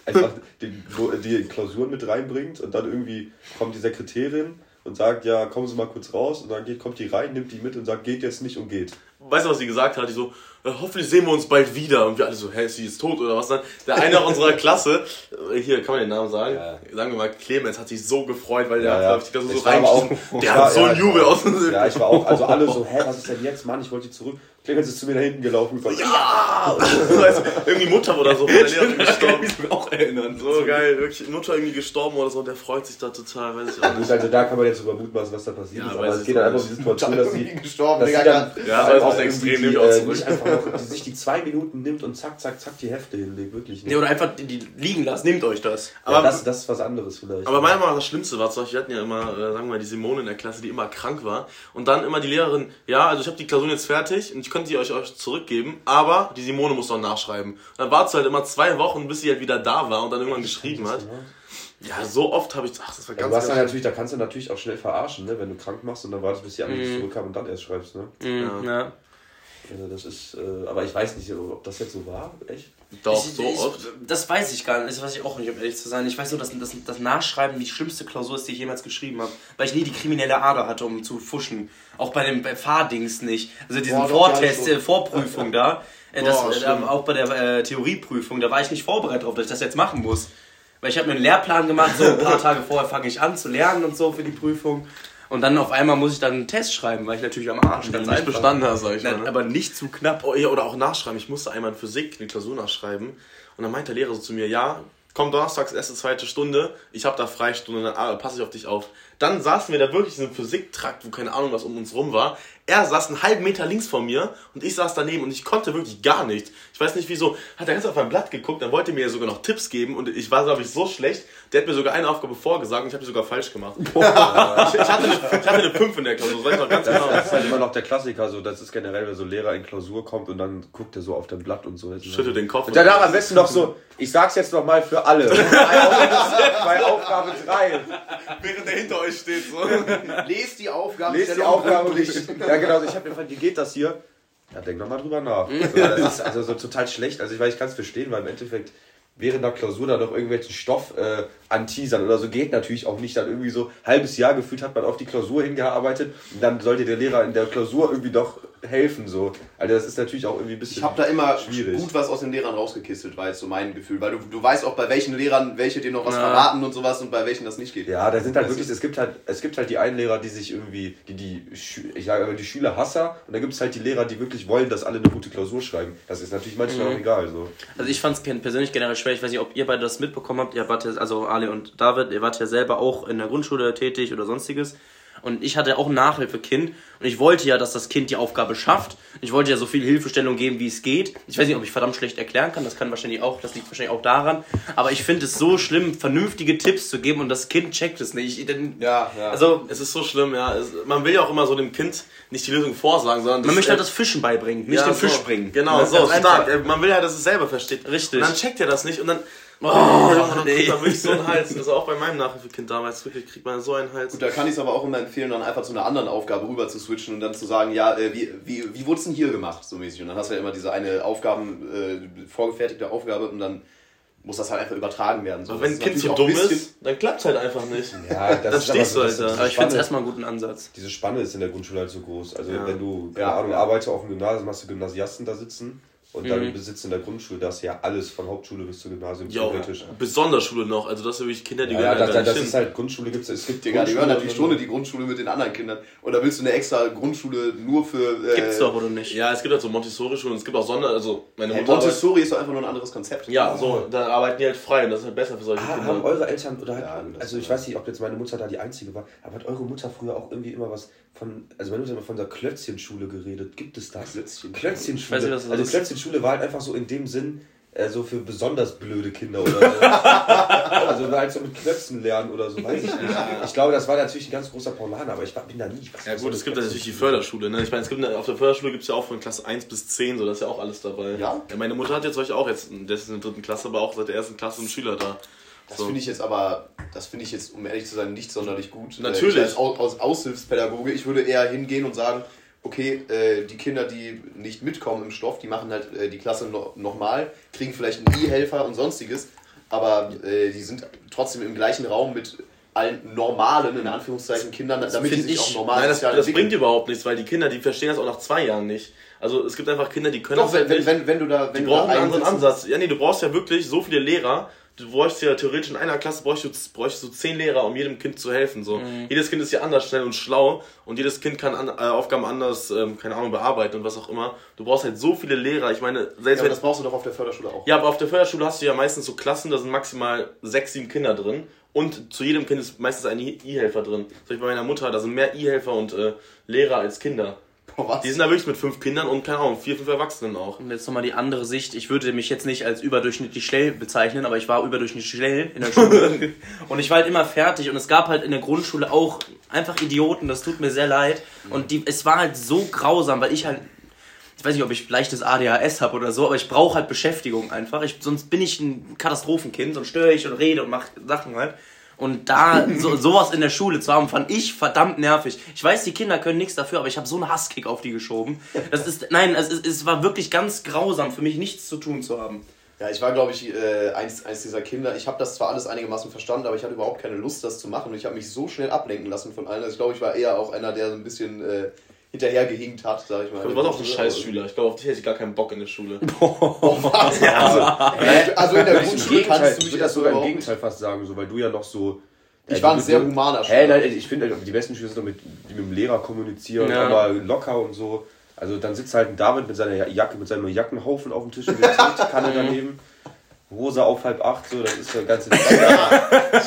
S1: einfach die, wo, die Klausuren mit reinbringt und dann irgendwie kommt die Sekretärin und sagt, ja, kommen Sie mal kurz raus und dann geht, kommt die rein, nimmt die mit und sagt, geht jetzt nicht und geht.
S4: Weißt du, was sie gesagt hat? Die so, hoffentlich sehen wir uns bald wieder. Und wir alle so, hä, ist sie jetzt tot oder was dann? Der eine unserer Klasse, äh, hier, kann man den Namen sagen?
S1: Ja.
S4: Sagen wir mal, Clemens hat sich so gefreut, weil der
S1: Ja,
S4: hat,
S1: ja.
S4: glaub ich, die Klasse so
S1: Ich auch-
S4: Der
S1: war-
S4: hat so
S1: ja,
S4: einen Jubel aus dem
S1: Ja, ich war auch, also alle so, hä, was ist denn jetzt, Mann, ich wollte zurück. Clemens ist zu mir da hinten gelaufen. Ich war,
S4: Ja! weißt irgendwie Mutter oder so der
S3: kann
S4: gestorben.
S3: ich mich auch erinnern.
S4: So geil, wirklich Mutter irgendwie gestorben oder so und der freut sich da total, weiß ich auch
S1: Gut,
S4: nicht.
S1: also da kann man jetzt über mutmaßen, was da passiert
S4: Ja,
S1: ist. Aber es geht dann
S4: auch
S1: einfach um die
S4: nicht.
S1: Situation, dass sie,
S2: gestorben,
S1: dass sie dann
S4: Ja, das ist
S1: auch
S4: extrem, auch
S1: äh,
S4: zurück.
S1: nicht einfach die sich die zwei Minuten nimmt und zack, zack, zack die Hefte hinlegt. Wirklich nicht.
S3: Nee, oder einfach die, die liegen lassen, nehmt euch das.
S1: aber
S4: Aber-
S1: das, das ist was anderes vielleicht.
S4: Aber meiner Meinung nach das Schlimmste war, zum Beispiel, wir hatten ja immer, äh, sagen wir mal, die Simone in der Klasse, die immer krank war. Und dann immer die Lehrerin, ja, also ich habe die Klausuren jetzt fertig und ich könnte die euch, euch zurückgeben, aber die Simone muss noch nachschreiben. Und dann wartest du halt immer zwei Wochen, bis sie halt wieder da war und dann irgendwann geschrieben hat. Ja, so oft habe ich, ach, das war
S1: Ja,
S4: ganz,
S1: du hast dann
S4: ganz
S1: natürlich, da kannst du natürlich auch schnell verarschen, ne? wenn du krank machst und dann wartest, bis die anderen
S3: Mhm.
S1: zurückkamen und dann erst schreibst. Ne?
S3: Mhm, ja.
S1: Also das ist, äh, aber ich weiß nicht, ob das jetzt so war, echt.
S4: doch,
S3: ich,
S4: so
S3: ich,
S4: oft.
S3: Das weiß ich gar nicht, das weiß ich auch nicht, um ehrlich zu sein. Ich weiß nur, dass das, das Nachschreiben die schlimmste Klausur ist, die ich jemals geschrieben habe. Weil ich nie die kriminelle Ader hatte, um zu fuschen. Auch bei dem bei Fahrdings nicht. Also diesen
S2: Boah,
S3: Vortest,
S2: ja,
S3: äh, Vorprüfung da. Äh, das,
S4: Boah,
S3: äh,
S4: schlimm.
S3: auch bei der äh, Theorieprüfung, da war ich nicht vorbereitet darauf, dass ich das jetzt machen muss. Weil ich habe mir einen Lehrplan gemacht, so ein paar Tage vorher fange ich an zu lernen und so für die Prüfung. Und dann auf einmal muss ich dann einen Test schreiben, weil ich natürlich am Arsch
S4: du nicht bestanden hast, sag ich mal.
S3: Nein,
S4: Ne?
S3: aber nicht zu knapp.
S4: Oh, ja, oder auch nachschreiben. Ich musste einmal in Physik eine Klausur nachschreiben. Und dann meinte der Lehrer so zu mir, ja, komm donnerstags, erste, zweite Stunde, ich habe da Freistunde, dann ah, passe ich auf dich auf. Dann saßen wir da wirklich in einem Physiktrakt, wo keine Ahnung, was um uns rum war. Er saß einen halben Meter links von mir und ich saß daneben und ich konnte wirklich gar nichts. Ich weiß nicht wieso, hat er ganz auf mein Blatt geguckt, dann wollte er mir sogar noch Tipps geben und ich war, glaube ich, so schlecht. Der hat mir sogar eine Aufgabe vorgesagt und ich habe die sogar falsch gemacht. ich, ich, hatte eine, ich hatte eine 5 in der Klausur, das weiß ich noch ganz genau.
S1: Das ist halt immer noch der Klassiker, so, das ist generell, wenn so ein Lehrer in Klausur kommt und dann guckt er so auf dein Blatt und so.
S4: Schüttel den Kopf.
S1: Und danach am besten noch so, ich sag's jetzt noch mal für alle. Bei Aufgabe, bei Aufgabe 3.
S4: Während er hinter euch steht, so.
S2: Lest die Aufgabe.
S1: Lest die Aufgabe und ich. Ja, genau, also ich habe mir gefragt, wie geht das hier? Ja, denk doch mal drüber nach. So, das ist also so total schlecht. Also ich weiß, ich kann es verstehen, weil im Endeffekt während der Klausur dann noch irgendwelchen Stoff äh, anteasern oder so geht natürlich auch nicht. Dann irgendwie so halbes Jahr gefühlt hat man auf die Klausur hingearbeitet und dann sollte der Lehrer in der Klausur irgendwie doch helfen. So. Also das ist natürlich auch irgendwie ein bisschen
S2: Ich habe da immer
S1: schwierig.
S2: gut was aus den Lehrern rausgekistelt, war jetzt so mein Gefühl. Weil du, du weißt auch, bei welchen Lehrern welche dir noch was
S3: Ja.
S2: verraten und sowas und bei welchen das nicht geht.
S1: Ja, da sind halt wirklich, es gibt halt, es gibt halt die einen Lehrer, die sich irgendwie, die, die, ich sage aber die Schüler Hasser und dann gibt es halt die Lehrer, die wirklich wollen, dass alle eine gute Klausur schreiben. Das ist natürlich manchmal auch egal, so.
S3: Also ich fand es persönlich generell schwer. Ich weiß nicht, ob ihr beide das mitbekommen habt. Ihr wart ja, also Ali und David, ihr wart ja selber auch in der Grundschule tätig oder sonstiges. Und ich hatte auch ein Nachhilfekind und ich wollte ja, dass das Kind die Aufgabe schafft. Ich wollte ja so viel Hilfestellung geben, wie es geht. Ich weiß nicht, ob ich verdammt schlecht erklären kann. Das kann wahrscheinlich auch, das liegt wahrscheinlich auch daran. Aber ich finde es so schlimm, vernünftige Tipps zu geben und das Kind checkt es nicht. Ich, denn,
S2: Ja, ja.
S3: Also
S4: Es ist so schlimm, ja. Es, man will ja auch immer so dem Kind nicht die Lösung vorsagen, sondern
S3: man möchte halt
S4: äh,
S3: das Fischen beibringen, nicht
S4: ja,
S3: den
S4: so.
S3: Fisch bringen.
S4: Genau, so stark. Man will ja, dass es selber versteht.
S3: Richtig.
S4: Und dann checkt er das nicht und dann. Oh, dann
S3: nee.
S4: kriegt man wirklich so einen Hals. Also auch bei meinem Nachhilfekind damals wirklich kriegt man so einen Hals.
S2: Gut, da kann ich es aber auch immer empfehlen, dann einfach zu einer anderen Aufgabe rüber zu switchen und dann zu sagen, ja, äh, wie, wie, wie wurde es denn hier gemacht, so mäßig. Und dann hast du ja immer diese eine Aufgaben, äh, vorgefertigte Aufgabe und dann muss das halt einfach übertragen werden. So,
S4: Aber wenn
S2: das
S4: ein Kind so dumm ist, dann klappt halt einfach nicht.
S1: Ja, das
S4: Dann
S1: ist
S4: stehst
S1: aber
S4: du
S1: so,
S4: halt
S1: das-
S4: da.
S3: Aber ich finde es erstmal einen guten Ansatz.
S1: Diese Spanne ist in der Grundschule halt so groß. Also
S4: Ja.
S1: wenn du, keine
S2: Ja,
S1: Ahnung,
S2: ja.
S1: arbeitest auf dem Gymnasium, hast du Gymnasiasten da sitzen und
S3: Mhm.
S1: dann sitzt in der Grundschule, da ist ja alles von Hauptschule bis zum Gymnasium
S4: Ja,
S1: theoretisch.
S4: besonders Schule noch. Also das sind wirklich Kinder, die
S1: Ja, ja,
S4: gehören
S1: das,
S4: da
S1: das, das ist halt Grundschule gibt's, es gibt
S2: Digga, die hören natürlich schon in die Grundschule mit den anderen Kindern. Oder willst du eine extra Grundschule nur für. Äh,
S3: Gibt's doch oder nicht?
S4: Ja, es gibt halt so Montessori-Schulen, es gibt auch Sonder... Also meine
S2: Hey,
S4: Mutter...
S2: Montessori ist doch einfach nur ein anderes Konzept.
S4: ja, so, da arbeiten die halt frei und das ist halt besser für solche
S1: Ah,
S4: Kinder.
S1: haben eure Eltern oder hat,
S2: Ja, das
S1: also ich weiß nicht, ob jetzt meine Mutter da die einzige war, aber hat eure Mutter früher auch irgendwie immer was von, also meine Mutter hat immer von der Klötzchenschule geredet. Gibt es das?
S2: Klötzchen.
S1: Klötzchenschule.
S3: Ich weiß nicht, was das
S1: also
S3: ist.
S1: Klötzchenschule war halt einfach so in dem Sinn, äh, so für besonders blöde Kinder oder so. also halt so mit Klötzen lernen oder so, weiß ich nicht. Ich glaube, das war natürlich ein ganz großer Paulaner, aber ich war- bin da nie. Was
S4: Ja
S1: was
S4: gut, es gibt
S1: eine
S4: natürlich die? Förderschule. Ne? Ich meine, es gibt auf der Förderschule gibt es ja auch von Klasse 1 bis 10, so das ist ja auch alles dabei.
S2: Ja?
S4: meine Mutter hat jetzt euch auch jetzt, das ist in der dritten Klasse, aber auch seit der ersten Klasse einen Schüler da.
S2: Das
S4: So.
S2: finde ich jetzt aber, das finde ich jetzt, um ehrlich zu sein, nicht sonderlich gut.
S4: Natürlich.
S2: Äh, ich als Au- aus Aushilfspädagoge, ich würde eher hingehen und sagen, okay, äh, die Kinder, die nicht mitkommen im Stoff, die machen halt äh, die Klasse no nochmal, kriegen vielleicht einen E-Helfer und sonstiges, aber äh, die sind trotzdem im gleichen Raum mit allen normalen, in Anführungszeichen, Kindern, damit die sich
S3: ich-
S2: auch normal
S4: Nein, das, das bringt überhaupt nichts, weil die Kinder, die verstehen das auch nach zwei Jahren nicht. Also es gibt einfach Kinder, die können
S2: Doch,
S4: das halt
S2: wenn,
S4: nicht.
S2: wenn, wenn, wenn du da, wenn
S4: die brauchen einen anderen Ansatz. Ja, nee, du brauchst ja wirklich so viele Lehrer. Du bräuchst ja theoretisch in einer Klasse bräuchst du, bräuchst du zehn Lehrer, um jedem Kind zu helfen. So.
S2: Mhm.
S4: Jedes Kind ist ja anders schnell und schlau und jedes Kind kann an, äh, Aufgaben anders, ähm, keine Ahnung, bearbeiten und was auch immer. Du brauchst halt so viele Lehrer. Ich meine, selbst
S2: Ja,
S4: wenn
S2: das brauchst du doch auf der Förderschule auch.
S4: ja, aber auf der Förderschule hast du ja meistens so Klassen, da sind maximal sechs, sieben Kinder drin. Und zu jedem Kind ist meistens ein E-Helfer drin. So wie bei meiner Mutter, da sind mehr E-Helfer und äh, Lehrer als Kinder.
S2: Boah, was?
S4: Die sind da wirklich mit fünf Kindern und, keine Ahnung, vier, fünf Erwachsenen auch.
S3: Und jetzt nochmal die andere Sicht. Ich würde mich jetzt nicht als überdurchschnittlich schnell bezeichnen, aber ich war überdurchschnittlich schnell in der Schule. und ich war halt immer fertig. Und es gab halt in der Grundschule auch einfach Idioten, das tut mir sehr leid. Und die, es war halt so grausam, weil ich halt. Ich weiß nicht, ob ich leichtes ADHS habe oder so, aber ich brauche halt Beschäftigung einfach. Ich, sonst bin ich ein Katastrophenkind und störe ich und rede und mache Sachen halt. Und da so, sowas in der Schule zu haben, fand ich verdammt nervig. Ich weiß, die Kinder können nichts dafür, aber ich habe so einen Hasskick auf die geschoben. Das ist, nein, es, ist, es war wirklich ganz grausam für mich, nichts zu tun zu haben.
S2: Ja, ich war, glaube ich, äh, eins, eins dieser Kinder. Ich habe das zwar alles einigermaßen verstanden, aber ich hatte überhaupt keine Lust, das zu machen. Und ich habe mich so schnell ablenken lassen von allen. Also ich glaube, ich war eher auch einer, der so ein bisschen äh, hinterhergehinkt hat, sag ich mal.
S4: Du warst auch ein Scheißschüler. Ich glaube, auf dich hätte ich gar keinen Bock in der Schule.
S2: Was? Also, also in der Grundschule
S1: Gegenteil,
S2: kannst du
S1: ich
S2: mich
S1: würde das sogar im Gegenteil fast sagen, so, weil du ja noch so,
S2: Ich war ein sehr humaner Schüler.
S1: nein, ich finde, die besten Schüler sind doch mit, die mit dem Lehrer kommunizieren,
S3: Ja.
S1: aber locker und so. Also dann sitzt halt ein David mit seiner Jacke, mit seinem Jackenhaufen auf dem Tisch mit der Teekanne daneben. Hose auf halb acht, so, das ist der ganze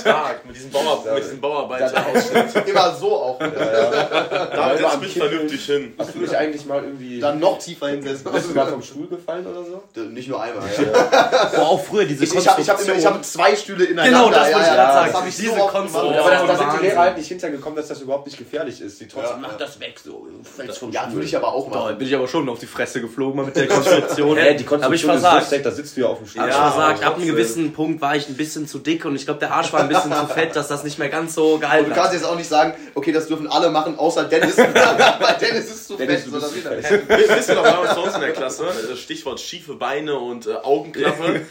S4: Stark, mit diesem, Bauer, mit diesem Bauarbeiterausschnitt.
S2: Immer so auch.
S4: Da setzt mich vernünftig hin.
S1: Hast du dich eigentlich mal irgendwie.
S2: Dann noch tiefer hinsetzen.
S1: bist du mal vom Stuhl gefallen oder so?
S2: Nicht nur einmal. Ja.
S3: Boah, auch früher diese
S2: Ich, ich habe ich ich hab zwei Stühle ineinander.
S3: Genau, das wollte ich
S2: ja,
S3: gerade
S2: ja,
S3: sagen.
S2: Das hab ich
S3: Diese
S2: so
S3: Konstruktion.
S1: Aber da, da sind die. Lehrer halt nicht hintergekommen, dass das überhaupt nicht gefährlich ist. Die trotzdem.
S2: Ja.
S1: Mach das weg, so. Fällst vom
S2: Ja, würde ich aber auch
S3: Da
S2: machen.
S3: bin ich aber schon auf die Fresse geflogen mal mit der Konstruktion.
S1: Hä, die
S3: Aber ich
S1: Konstruktion ist so da sitzt du ja auf dem Stuhl.
S3: Hab ich
S4: Ja.
S3: Ab einem gewissen Punkt war ich ein bisschen zu dick und ich glaube, der Arsch war ein bisschen zu fett, dass das nicht mehr ganz so
S2: Und
S3: gehalten
S2: du
S3: hat.
S2: kannst jetzt auch nicht sagen, okay, das dürfen alle machen, außer Dennis. Weil Dennis ist zu
S1: Dennis,
S2: fett.
S1: du bist zu fett.
S4: Wisst ihr noch damals bei uns in der Klasse? äh, Stichwort schiefe Beine und äh, Augenklappe.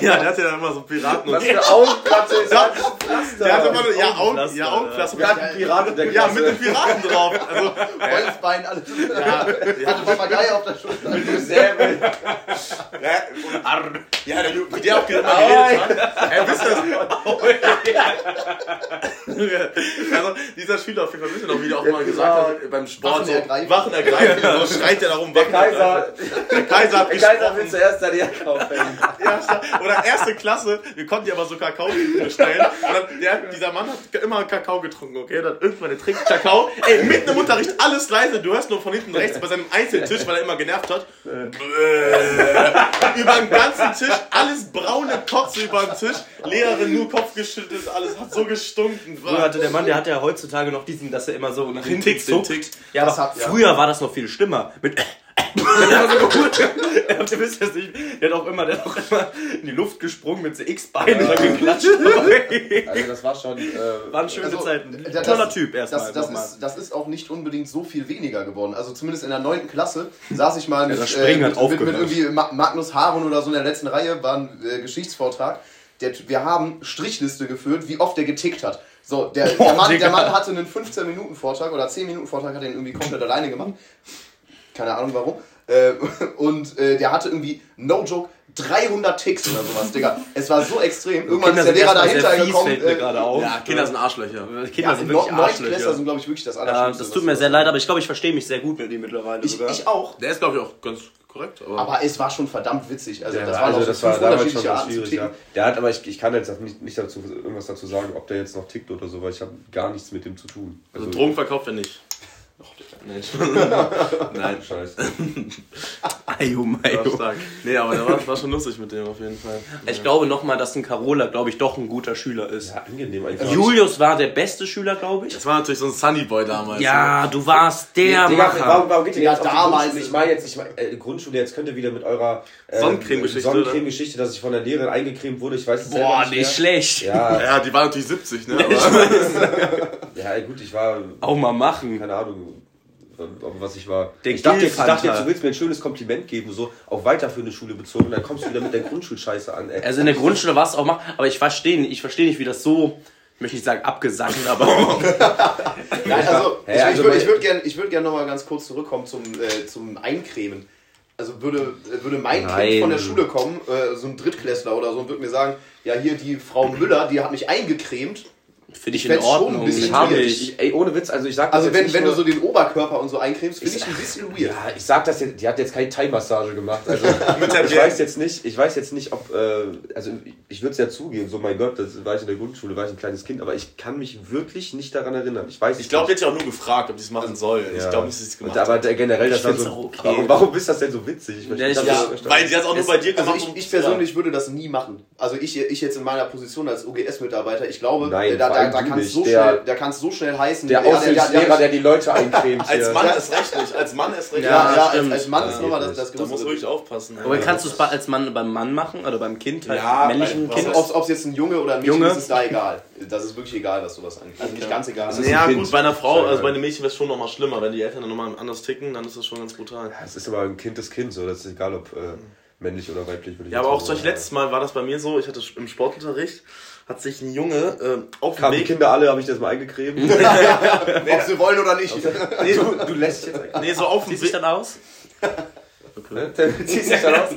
S4: ja, der hatte ja immer so Piraten und.
S1: Was für Augenplatte ist
S4: Ja,
S1: das?
S4: Der hatte immer ja, Augen, ja, Augenpflaster.
S1: Wir hatten Piraten der
S4: Ja, mit den Piraten drauf. Also,
S2: Holzbein, alles.
S4: ja,
S2: Hatte Papagei auf der Schulter.
S1: Säbel.
S4: ja, der, Ju- wie der auch immer geredet hat. Ey, wisst ihr das? Also, dieser Schüler auf jeden Fall, wisst ihr noch, wie der auch mal gesagt hat, beim Sport
S2: Wachen
S4: so,
S2: ergreifen.
S4: Wachen ergreifen, so schreit der darum, Wachen
S1: Kaiser,
S4: ergreifen. Der Kaiser hat
S1: der Kaiser will zuerst seine Jacke aufhängen.
S4: Oder erste Klasse, wir konnten ja aber so Kakao bestellen. Und dann, der, dieser Mann hat immer Kakao getrunken, okay? Dann irgendwann, der trinkt Kakao. Ey, mitten im Unterricht, alles leise. Du hörst nur von hinten rechts bei seinem Einzeltisch, weil er immer genervt hat. über den ganzen Tisch, alles braune Kotze über den Tisch. Lehrerin nur Kopf geschüttelt, alles hat so gestunken.
S3: Früher hatte der Mann, der hat ja heutzutage noch diesen, dass er immer so nach hinten
S4: Tick, den
S3: zuckt.
S4: Tick.
S3: Ja, aber
S2: Das hat- ja.
S3: früher war das noch viel schlimmer. Mit so gut. Hat, ihr wisst das nicht, der hat auch immer, der hat auch immer in die Luft gesprungen mit so X-Beinen und dann geklatscht.
S1: Also das war schon... Äh,
S3: Waren schöne
S2: Also,
S3: Zeiten.
S2: das-
S3: Toller Typ erstmal.
S2: Das, das, ist, das ist auch nicht unbedingt so viel weniger geworden. Also zumindest in der 9. Klasse saß ich mal mit,
S3: das Springen hat
S2: mit, mit, mit irgendwie Ma Magnus Harun oder so in der letzten Reihe, war ein äh, Geschichtsvortrag. Der, wir haben Strichliste geführt, wie oft der getickt hat. So, der, der, Mann, der Mann hatte einen 15-Minuten-Vortrag oder 10-Minuten-Vortrag, hat den irgendwie komplett alleine gemacht. Keine Ahnung warum. Äh, und äh, der hatte irgendwie, no joke, 300 Ticks oder sowas, Digga. Es war so extrem. Irgendwann
S3: Kinder
S2: ist der
S3: sind
S2: Lehrer dahinter
S3: fies,
S2: gekommen.
S3: fällt mir
S2: äh,
S3: gerade auf.
S4: Ja, Kinder sind Arschlöcher.
S3: Kinder
S2: ja,
S3: sind
S2: in
S3: wirklich
S2: Neuntklässler
S3: Arschlöcher.
S2: sind, glaube ich, wirklich das
S3: Ja,
S2: Allerschlimmste.
S3: das
S2: was
S3: tut mir sehr leid, aber ich glaube, ich verstehe mich sehr gut mit ihm mittlerweile
S2: Ich,
S3: sogar.
S2: ich auch.
S4: Der ist, glaube ich, auch ganz korrekt. Aber,
S2: Aber es war schon verdammt witzig. Also,
S1: Ja,
S2: das waren
S1: also
S2: auch
S1: das
S2: so
S1: war
S2: fünf
S1: damals schon
S2: Arten
S1: schwierig, ja. Der hat, aber ich, ich kann jetzt auch nicht, nicht dazu, irgendwas dazu sagen, ob der jetzt noch tickt oder so, weil ich habe gar nichts mit dem zu tun.
S4: also Drogen verkauft er nicht. Nein, Nein.
S1: Scheiße.
S3: Ayo,
S4: Ja,
S3: Mayo.
S4: Nee, aber der war, war schon lustig mit dem auf jeden Fall.
S3: Ich glaube nochmal, dass ein Carola, glaube ich, doch ein guter Schüler ist.
S1: Ja, angenehm eigentlich.
S3: Julius war der beste Schüler, glaube ich.
S4: Das war natürlich so ein Sunnyboy damals.
S3: Ja, du warst der
S1: Digga,
S3: Macher.
S1: warum, warum geht ihr
S2: Ja,
S1: jetzt
S2: damals-
S1: Grundschule? Ich meine jetzt, ich meine, äh, Grundschule, jetzt könnt ihr wieder mit eurer äh,
S4: Sonnencreme-Geschichte,
S1: Sonnencreme-Geschichte, dass ich von der Lehrerin eingecremt wurde. Ich weiß es
S3: Boah, nicht
S1: mehr.
S3: schlecht.
S1: Ja,
S4: Ja, die war natürlich 70, ne? Aber
S1: ja, gut, ich war,
S3: Auch mal machen.
S1: keine Ahnung, auf was ich war.
S3: Der
S1: ich dachte, jetzt, ich dachte jetzt, du willst mir ein schönes Kompliment geben, so auf weiterführende Schule bezogen, und dann kommst du wieder mit der Grundschulscheiße an. Ey.
S3: Also in der Grundschule war es auch mal, aber ich verstehe nicht, ich verstehe nicht, wie das so, ich möchte nicht sagen abgesackt, aber
S2: Nein, also,
S1: Hä,
S2: ich,
S1: also
S2: ich würde ich würd gerne würd gern nochmal ganz kurz zurückkommen zum, äh, zum Eincremen. Also würde, würde mein
S1: Nein.
S2: Kind von der Schule kommen, äh, so ein Drittklässler oder so, und würde mir sagen, ja hier die Frau Müller, die hat mich eingecremt.
S3: Finde ich
S2: Ich
S3: in
S2: fänd's schon ein
S3: Ordnung.
S2: bisschen
S3: Ich
S1: habe ich, ey, ohne Witz, also ich sag das
S2: Also
S1: jetzt
S2: wenn,
S1: nicht
S2: wenn du so den Oberkörper und so eincremst, finde ich ein bisschen weird.
S1: Ja, ich sag das jetzt, die hat jetzt keine Thai-Massage gemacht. Also ich weiß jetzt nicht, ich weiß jetzt nicht, ob, äh, also ich würde es ja zugeben, so mein Gott, das war ich in der Grundschule, war ich ein kleines Kind, aber ich kann mich wirklich nicht daran erinnern. Ich weiß
S4: ich glaube, die hat ja auch nur gefragt, ob die es machen soll. Ich
S1: Ja.
S4: glaube nicht, dass sie es
S1: Und,
S4: gemacht hat.
S1: aber der, generell, das
S3: Ich
S1: war so.
S3: auch okay.
S1: Warum, warum ist das denn so witzig? Ich verstehe
S3: Ja, ich-
S2: ja.
S4: Weil sie hat es auch nur bei dir
S2: Also
S4: gemacht.
S2: ich, ich persönlich würde das nie machen. Also ich, ich jetzt in meiner Position als UGS-Mitarbeiter, ich glaube,
S1: Nein,
S2: da, da, da
S1: du
S2: kann es so,
S1: Der-
S2: schnell- da kann's so schnell heißen.
S1: Der Aushilfslehrer, der die Leute eincremt.
S4: als
S1: hier.
S4: Mann ist recht nicht. Als Mann ist recht
S2: Ja, ja, als,
S3: stimmt.
S2: als Mann ist nochmal das, das
S4: Da muss
S2: größere.
S4: wirklich aufpassen.
S3: aber kannst du es als Mann beim Mann machen oder beim Kind, halt
S4: Ja,
S3: männlichen Kind?
S2: Ob es jetzt ein Junge oder ein Mädchen
S3: Junge?
S2: ist, ist da egal. Das ist wirklich egal, was sowas angeht. Also nicht ganz egal.
S1: ist
S4: Ja, gut, bei einer Frau, also bei einem Mädchen wäre es schon nochmal schlimmer. Wenn die Eltern dann nochmal anders ticken, dann ist das schon ganz brutal.
S1: Es ist aber ein Kind des Kind, so. Das ist egal, ob äh, männlich oder weiblich. würde ich
S4: Ja, aber auch zum Beispiel
S1: sagen.
S4: letztes Mal war das bei mir so, ich hatte im Sportunterricht, hat sich ein Junge äh, auf dem
S1: Kamen die
S4: Weg...
S1: Kinder alle, habe ich das mal eingecremt.
S2: Ob sie wollen oder nicht.
S1: du, du lässt jetzt
S4: Nee, so auf dem
S3: sieht
S4: Weg...
S3: das aus?
S1: Der zieht sich dann aus.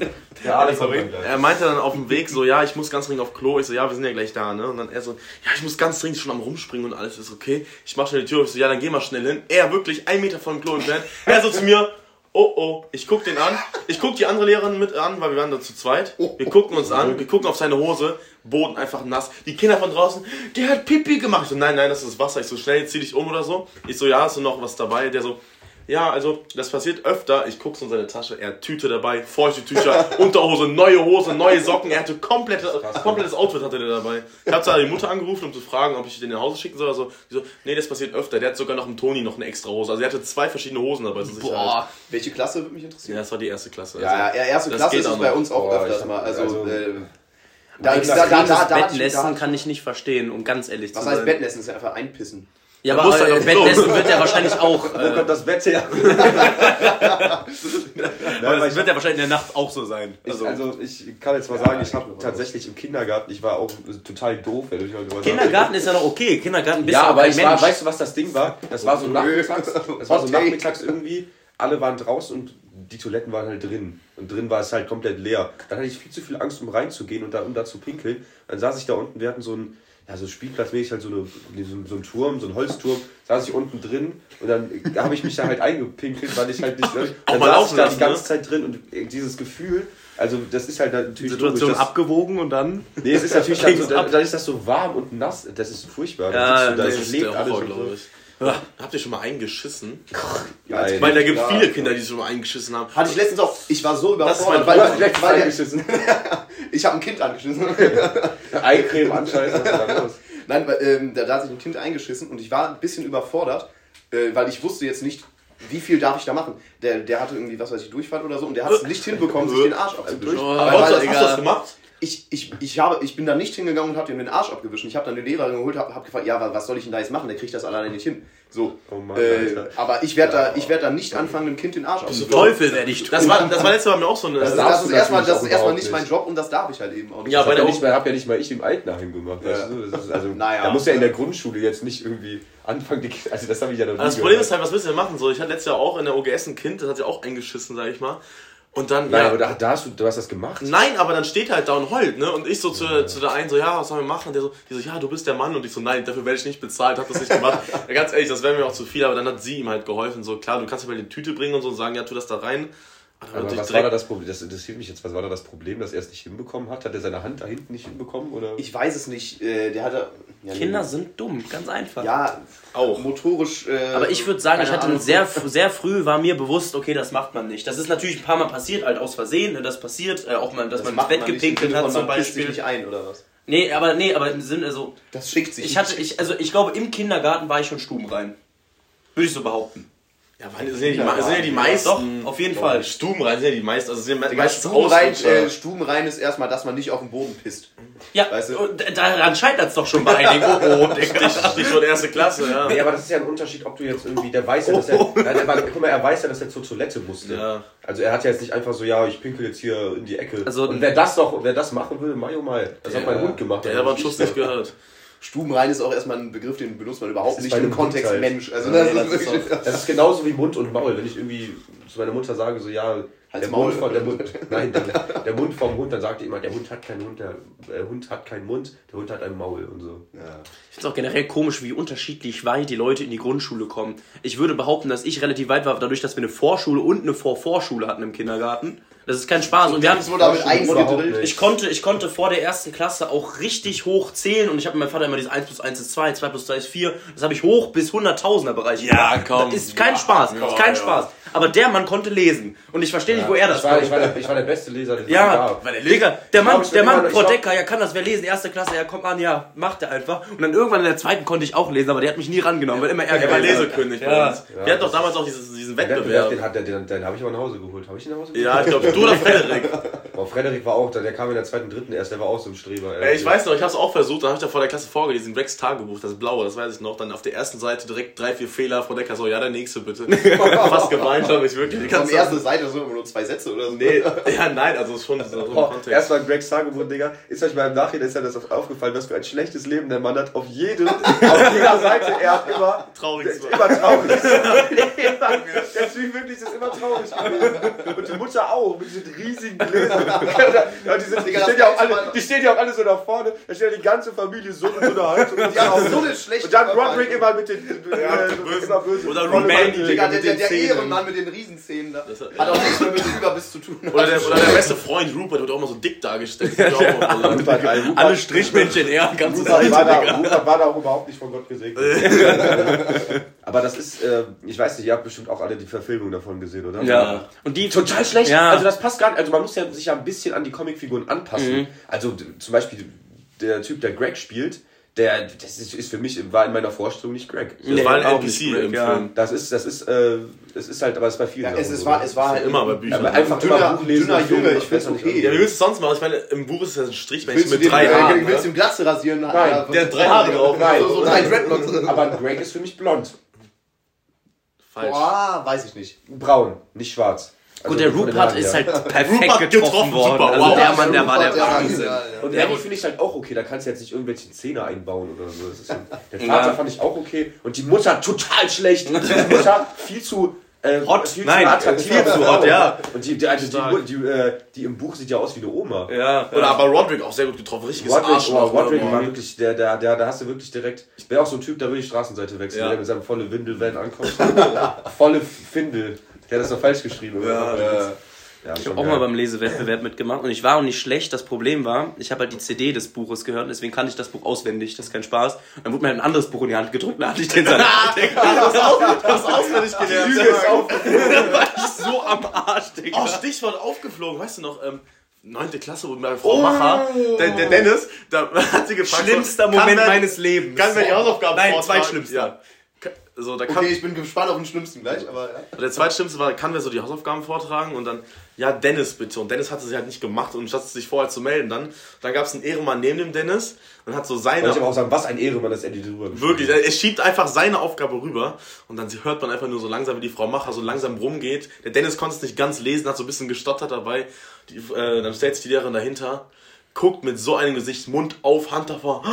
S1: Ja, kommt
S4: Sorry.
S1: dann.
S4: Er meinte dann auf dem Weg so, ja, ich muss ganz dringend auf Klo. Ich so, ja, wir sind ja gleich da, ne? Und dann er so, ja, ich muss ganz dringend schon am Rumspringen und alles ist okay. Ich mach schnell die Tür auf. Ich so, ja, dann geh mal schnell hin. Er wirklich ein Meter vom Klo entfernt. Er so zu mir, oh oh, ich guck den an. Ich guck die andere Lehrerin mit an, weil wir waren da zu zweit. Wir gucken uns an, wir gucken auf seine Hose, Boden einfach nass. Die Kinder von draußen, der hat Pipi gemacht. Ich so, nein, nein, das ist Wasser. Ich so, schnell, zieh dich um oder so. Ich so, ja, hast du noch was dabei? Der so, ja, also das passiert öfter. Ich guck so in seine Tasche, er hat Tüte dabei, feuchte Tücher, Unterhose, neue Hose, neue Socken. Er hatte komplette, komplettes Outfit hatte der dabei. Ich habe zwar die Mutter angerufen, um zu fragen, ob ich den nach Hause schicken soll. Also, die so, nee, das passiert öfter. Der hat sogar noch im Toni noch eine extra Hose. Also er hatte zwei verschiedene Hosen dabei zur Sicherheit.
S3: Boah.
S2: Welche Klasse würde mich interessieren?
S4: Ja, das war die erste Klasse. Also,
S2: Ja, ja, erste
S4: das
S2: Klasse
S4: geht
S2: ist bei uns auch
S1: Boah,
S2: öfters
S1: ich hab-
S2: mal. Also,
S1: also-
S2: äh,
S3: Da,
S2: da,
S3: das
S2: da, da, da, da,
S3: Bett
S2: da,
S3: lässen
S2: da,
S3: kann ich nicht verstehen, um ganz ehrlich
S2: Was
S3: zu
S2: heißt
S3: sein.
S2: Bett lassen? Das ist ja einfach einpissen.
S3: Ja, aber äh,
S4: auf
S3: Bett
S4: Klo.
S3: lässen wird ja wahrscheinlich auch.
S1: Wo
S3: Äh,
S1: kommt das Bett her? Nein,
S3: das
S1: ich,
S3: wird ja wahrscheinlich in der Nacht auch so sein.
S1: ich,
S3: Also,
S1: also ich kann jetzt mal sagen, ich habe tatsächlich im Kindergarten, ich war auch total doof, wenn ich mal drüber
S3: Kindergarten ist ja noch okay. Kindergarten bist
S1: Ja, aber ich war, weißt du, was das Ding war? Das war so nachmittags, das war so nachmittags irgendwie, alle waren draußen und die Toiletten waren halt drin. Und drin war es halt komplett leer. Dann hatte ich viel zu viel Angst, um reinzugehen und da, um da zu pinkeln. Dann saß ich da unten, wir hatten so einen, ja, so spielplatzmäßig halt so, eine, so, so einen Turm, so einen Holzturm, saß ich unten drin und dann habe ich mich da halt eingepinkelt, weil ich halt nicht. Dann
S4: mal
S1: saß ich da die ganze
S4: ne?
S1: Zeit drin und dieses Gefühl, also das ist halt
S3: die
S1: natürlich
S3: Situation
S1: logisch, dass-
S3: abgewogen und dann.
S1: Nee, es ist natürlich dann, so, dann, dann ist das so warm und nass. Das ist furchtbar.
S3: Ja,
S1: Dann sitzt du da,
S3: nee,
S4: Das ist
S1: lebt alles
S4: Horror, ich. Habt ihr schon mal eingeschissen?
S1: Geil.
S4: Weil da gibt
S2: klar.
S4: viele Kinder, die schon mal eingeschissen haben.
S2: Hatte ich letztens auch, ich war so überfordert, weil,
S4: Bruder.
S2: weil,
S1: eingeschissen.
S2: ich habe ein Kind angeschissen.
S1: Eincreme anscheißen, was ist da los?
S2: Nein, weil, ähm, da, da hat sich ein Kind eingeschissen und ich war ein bisschen überfordert, äh, weil ich wusste jetzt nicht, wie viel darf ich da machen. Der, der hatte irgendwie, was weiß ich, Durchfall oder so und der hat es nicht hinbekommen, sich den Arsch weil
S3: Gott,
S2: das-
S4: Hast du das gemacht?
S2: Ich, ich, ich, habe, ich bin da nicht hingegangen und habe ihm den Arsch abgewischt. Ich habe dann die Lehrerin geholt, habe hab gefragt, ja, wa- was soll ich denn da jetzt machen? Der kriegt das alleine nicht hin. So,
S1: Oh Mann,
S2: äh, aber ich werde da, ich werd da nicht anfangen, dem Kind den Arsch abzuwischen.
S3: Teufel werde ich tun.
S4: Das war, das war letztes Mal mir auch so eine.
S2: Das,
S1: Das
S2: ist erstmal, das ist erstmal
S1: überhaupt
S2: nicht mein
S1: nicht.
S2: Job und das darf ich halt eben auch nicht.
S4: Ja,
S1: Das
S4: bei
S1: hab ja,
S4: der
S1: nicht mal, hab ja nicht mal ich im Altenheim gemacht.
S2: Ja.
S1: Ist also,
S2: Naja.
S1: Da muss ja in der Grundschule jetzt nicht irgendwie anfangen, die, also das habe ich ja noch nie
S4: das Problem
S1: gehört.
S4: ist halt, was willst du denn machen? So, ich hatte letztes Jahr auch in der OGS ein Kind, das hat sich auch eingeschissen, sag ich mal. Und dann,
S1: Nein,
S4: ja,
S1: aber da, da hast du, du hast das gemacht.
S4: Nein, aber dann steht er halt da und heult, ne? Und ich so zu, zu der einen so, ja, was sollen wir machen? Und der so, die so, ja, du bist der Mann. Und ich so, nein, dafür werde ich nicht bezahlt, hab das nicht gemacht. ja, ganz ehrlich, das wäre mir auch zu viel, aber dann hat sie ihm halt geholfen. So, klar, du kannst ihm mal die Tüte bringen und so und sagen, ja, tu das da rein. Aber,
S1: was war da das Problem? Das interessiert mich jetzt. Was war da das Problem, dass er es nicht hinbekommen hat? Hat er seine Hand da hinten nicht hinbekommen? Oder?
S2: Ich weiß es nicht. Äh, der hatte. Ja,
S3: Kinder
S2: nee.
S3: sind dumm, ganz einfach.
S2: Ja,
S4: Auch.
S2: motorisch. Äh,
S3: Aber ich würde sagen, ich hatte
S2: Ahnung.
S3: sehr, sehr früh war mir bewusst, okay, das macht man nicht. Das ist natürlich ein paar Mal passiert, halt aus Versehen, ne, das passiert, äh, auch mal, dass
S2: Das
S3: man ins Bett gepinkelt hat zum
S2: pisst sich
S3: Beispiel.
S2: nicht ein oder was?
S3: Nee, aber nee, aber im Sinne so,
S2: Das schickt sich.
S3: ich hatte, ich, also ich glaube im Kindergarten war ich schon stubenrein. Würde ich so behaupten.
S4: Ja, weil das sind ja die, das sind ja die meisten.
S3: Doch, auf jeden Fall.
S4: Stubenrein sind ja die meisten. Also sind ja
S2: Stubenrein, äh, Stubenrein ist erstmal, dass man nicht auf den Boden pisst.
S3: Ja,
S2: Weißt du?
S3: daran scheitert es doch schon bei einigen. Oh, oh, Digga.
S4: Stichwort erste Klasse, ja.
S1: Nee, aber das ist ja ein Unterschied, ob du jetzt irgendwie, der weiß ja, dass er, nein, aber, guck mal, er weiß ja, dass er zur Toilette musste.
S4: Ja.
S1: Also er hat ja jetzt nicht einfach so, ja, ich pinkel jetzt hier in die Ecke.
S3: Also-
S1: und wer das noch, wer das machen will, mai oh mai, das hat
S4: Ja.
S1: mein Hund gemacht.
S4: Der hat aber einen Schuss nicht gehört.
S2: Stubenrein ist auch erstmal ein Begriff, den benutzt man überhaupt nicht im Kontext
S1: halt.
S2: Mensch. Also
S1: Ja,
S2: das,
S1: nee,
S2: ist
S1: Das ist genauso wie Mund und Maul. Wenn ich irgendwie zu meiner Mutter sage, so ja,
S2: Halt's
S1: der
S2: Maul.
S1: Mund, von, der, Mund, nein, der, der Mund vom Hund, dann sagt die immer, der Hund hat keinen Hund, der, der Hund hat keinen Mund, der Hund hat ein Maul und so.
S2: ja.
S3: Ich finde es auch generell komisch, wie unterschiedlich weit die Leute in die Grundschule kommen. Ich würde behaupten, dass ich relativ weit war, dadurch, dass wir eine Vorschule und eine Vorvorschule hatten im Kindergarten. Das ist kein Spaß. Und wir haben
S2: wurde damit eingedrillt.
S3: Ich konnte, ich konnte vor der ersten Klasse auch richtig hoch zählen und ich habe mit meinem Vater immer dieses 1 plus 1 ist 2, 2 plus 2 ist 4. Das habe ich hoch bis 100.000er Bereich.
S4: Ja,
S3: gemacht.
S4: komm.
S3: Das ist kein Spaß.
S4: Ja,
S3: ist kein
S4: ja.
S3: Spaß. Aber der Mann konnte lesen. Und ich verstehe nicht, wo er das
S1: ich, war, ich, war der, ich war der beste Leser, den es
S3: Ja,
S1: gab.
S3: weil der Digga, der Mann, der Mann
S1: immer-
S3: Decker, ja kann das, wer lesen, erste Klasse, ja kommt an, ja, macht er einfach. Und dann irgendwann in der zweiten konnte ich auch lesen, aber der hat mich nie rangenommen, weil immer er
S4: Er war
S3: hat.
S4: Lesekönig
S3: Ja.
S4: bei uns.
S1: Ja,
S4: Wir hatten doch damals auch dieses, diesen Wettbewerb.
S1: den, hat- den, den, den habe ich aber nach Hause geholt. Habe ich ihn nach Hause geholt?
S4: Ja, ich glaube Du oder Frederik?
S1: Boah, Frederik war auch da, der kam in der zweiten, dritten erst, der war auch so ein Streber.
S4: Ey, ich weiß noch, ich hab's auch versucht, dann hab ich da vor der Klasse vorgelesen, Rex Tagebuch, das blaue, das weiß ich noch. Dann auf der ersten Seite direkt drei, vier Fehler, Frau Decker so, ja, der nächste bitte. Fast geweint habe ich wirklich. Die
S2: Auf
S4: ganze
S2: der ersten Seite immer nur zwei Sätze oder so.
S4: Nee, ja, nein, also ist schon so
S1: Boah,
S4: Kontext.
S1: erstmal Gregs Tagebuch, Digga. Ist euch mal im Nachhinein ist ja das aufgefallen, was für ein schlechtes Leben der Mann hat. Auf jedem, auf jeder Seite, er hat immer,
S4: Traurig
S1: der immer traurig. der Typ wirklich ist immer traurig gewesen. Und die Mutter auch, mit diesen riesigen Gläsern. Ja, die, sind, die, stehen ja auch alle, die stehen ja auch alle so nach vorne. Da steht ja die ganze Familie so mit so einer Haltung. Und,
S2: Die haben so eine schlechte
S1: und dann. Roderick immer mit den, äh, so
S4: bösen.
S1: immer böse.
S4: Oder Romani.
S2: Digga, der,
S4: mit
S2: der,
S4: den
S2: der
S4: Zähnen.
S2: Ehrenmann mit den Riesenzähnen da.
S4: Das-
S2: Hat auch nichts mehr mit Überbiss zu tun.
S4: Oder der, oder der beste Freund Rupert wird auch immer so dick dargestellt. Immer so.
S1: Rupert, ey, Rupert-
S3: Alle Strichmännchen, er, ganze
S1: Rupert
S3: Seite,
S1: war, da. Rupert war da auch überhaupt nicht von Gott gesegnet. Aber das ist, äh, ich weiß nicht, ihr habt bestimmt auch alle die Verfilmung davon gesehen, oder?
S3: Ja. Und die
S1: Total schlecht.
S3: Ja.
S1: Also das passt gar nicht. Also man muss ja sich ja ein bisschen an die Comicfiguren anpassen.
S3: Mhm.
S1: Also zum Beispiel der Typ, der Greg spielt, der, das ist, ist für mich, war in meiner Vorstellung nicht Greg.
S4: Das
S3: Nee,
S4: war ein
S3: auch
S4: NPC im
S3: ja.
S4: Film.
S1: Das ist, das ist, äh, es ist halt, aber es bei vielen.
S2: Ja, es, es, war, es war halt
S4: immer bei Büchern.
S1: Aber einfach
S2: dünner,
S1: immer Buch lesen
S2: dünner Junge,
S1: das
S2: ich find's okay.
S4: Ja, wie willst du sonst machen? Ich meine, im Buch ist das ein Strichmännchen
S2: Willst du
S4: mit drei Haaren.
S2: willst du
S4: ne?
S2: ihm Glatze rasieren?
S1: Nein,
S2: Ja,
S4: der hat drei Haare drauf.
S1: Nein.
S2: So, so drei Dreadlocks drin.
S1: Aber Greg ist für mich blond.
S4: Falsch.
S2: Boah, weiß ich nicht.
S1: Braun, nicht schwarz. Also
S3: Gut, der Rupert ist halt perfekt
S4: Rupert
S3: getroffen,
S4: getroffen,
S3: worden.
S4: super,
S3: Also
S4: wow.
S3: der Mann, der war der
S2: Rupert, ja,
S3: Wahnsinn.
S2: ja, ja.
S1: Und Harry finde ich halt auch okay, da kannst du jetzt nicht irgendwelche Zähne einbauen oder so. Das ist so. Der Vater
S3: Ja.
S1: fand ich auch okay. Und die Mutter total schlecht. Die Mutter viel zu. Äh,
S3: Hot.
S1: viel
S3: Nein,
S1: attraktiv.
S3: viel zu hot, ja.
S1: Und die, die, also die, die, äh, die im Buch sieht ja aus wie eine Oma.
S3: Ja.
S4: Oder aber Roderick auch sehr gut getroffen. Richtiges
S1: Roderick,
S4: Arschloch.
S1: Roderick war wirklich, der, der, der, da hast du wirklich direkt. Ich wäre auch so ein Typ, da würde ich Straßenseite wechseln,
S4: Ja.
S1: wenn der mit seinem volle Windelvan ankommt. Volle Findel. Der hat das doch falsch geschrieben.
S4: Ja,
S1: ja. ja
S3: Ich habe auch mal beim Lesewettbewerb mitgemacht und ich war auch nicht schlecht. Das Problem war, ich habe halt die CD des Buches gehört und deswegen kannte ich das Buch auswendig. Das ist kein Spaß. Und dann wurde mir halt ein anderes Buch in die Hand gedrückt und dann hatte ich den seine
S4: Das auswendig gelernt.
S1: Lüge ist auf.
S3: Da war ich so am Arsch, Digga.
S4: Oh, Stichwort aufgeflogen. Weißt du noch, ähm, neunte Klasse, wo meine Frau Macher, der, der Dennis, da hat sie gefragt,
S3: Schlimmster Moment meines Lebens.
S4: Kann wer die Hausaufgaben
S3: Nein,
S4: vortragen?
S3: zweitschlimmster.
S4: Ja. So, da kann,
S2: Okay, ich bin gespannt auf den Schlimmsten gleich, aber ja.
S4: Der zweitschlimmste war, kann wer so die Hausaufgaben vortragen und dann, ja, Dennis bitte. Und Dennis hatte sie halt nicht gemacht und statt sich vorher zu melden, dann, dann gab es einen Ehrenmann neben dem Dennis und hat so seine.
S1: Wollte ich aber auch sagen, was ein Ehrenmann, dass er die drüber
S4: Wirklich, er er schiebt einfach seine Aufgabe rüber und dann hört man einfach nur so langsam, wie die Frau Macher so langsam rumgeht. Der Dennis konnte es nicht ganz lesen, hat so ein bisschen gestottert dabei. Die, äh, dann stellt sich die Lehrerin dahinter, guckt mit so einem Gesicht, Mund auf, Hand davor,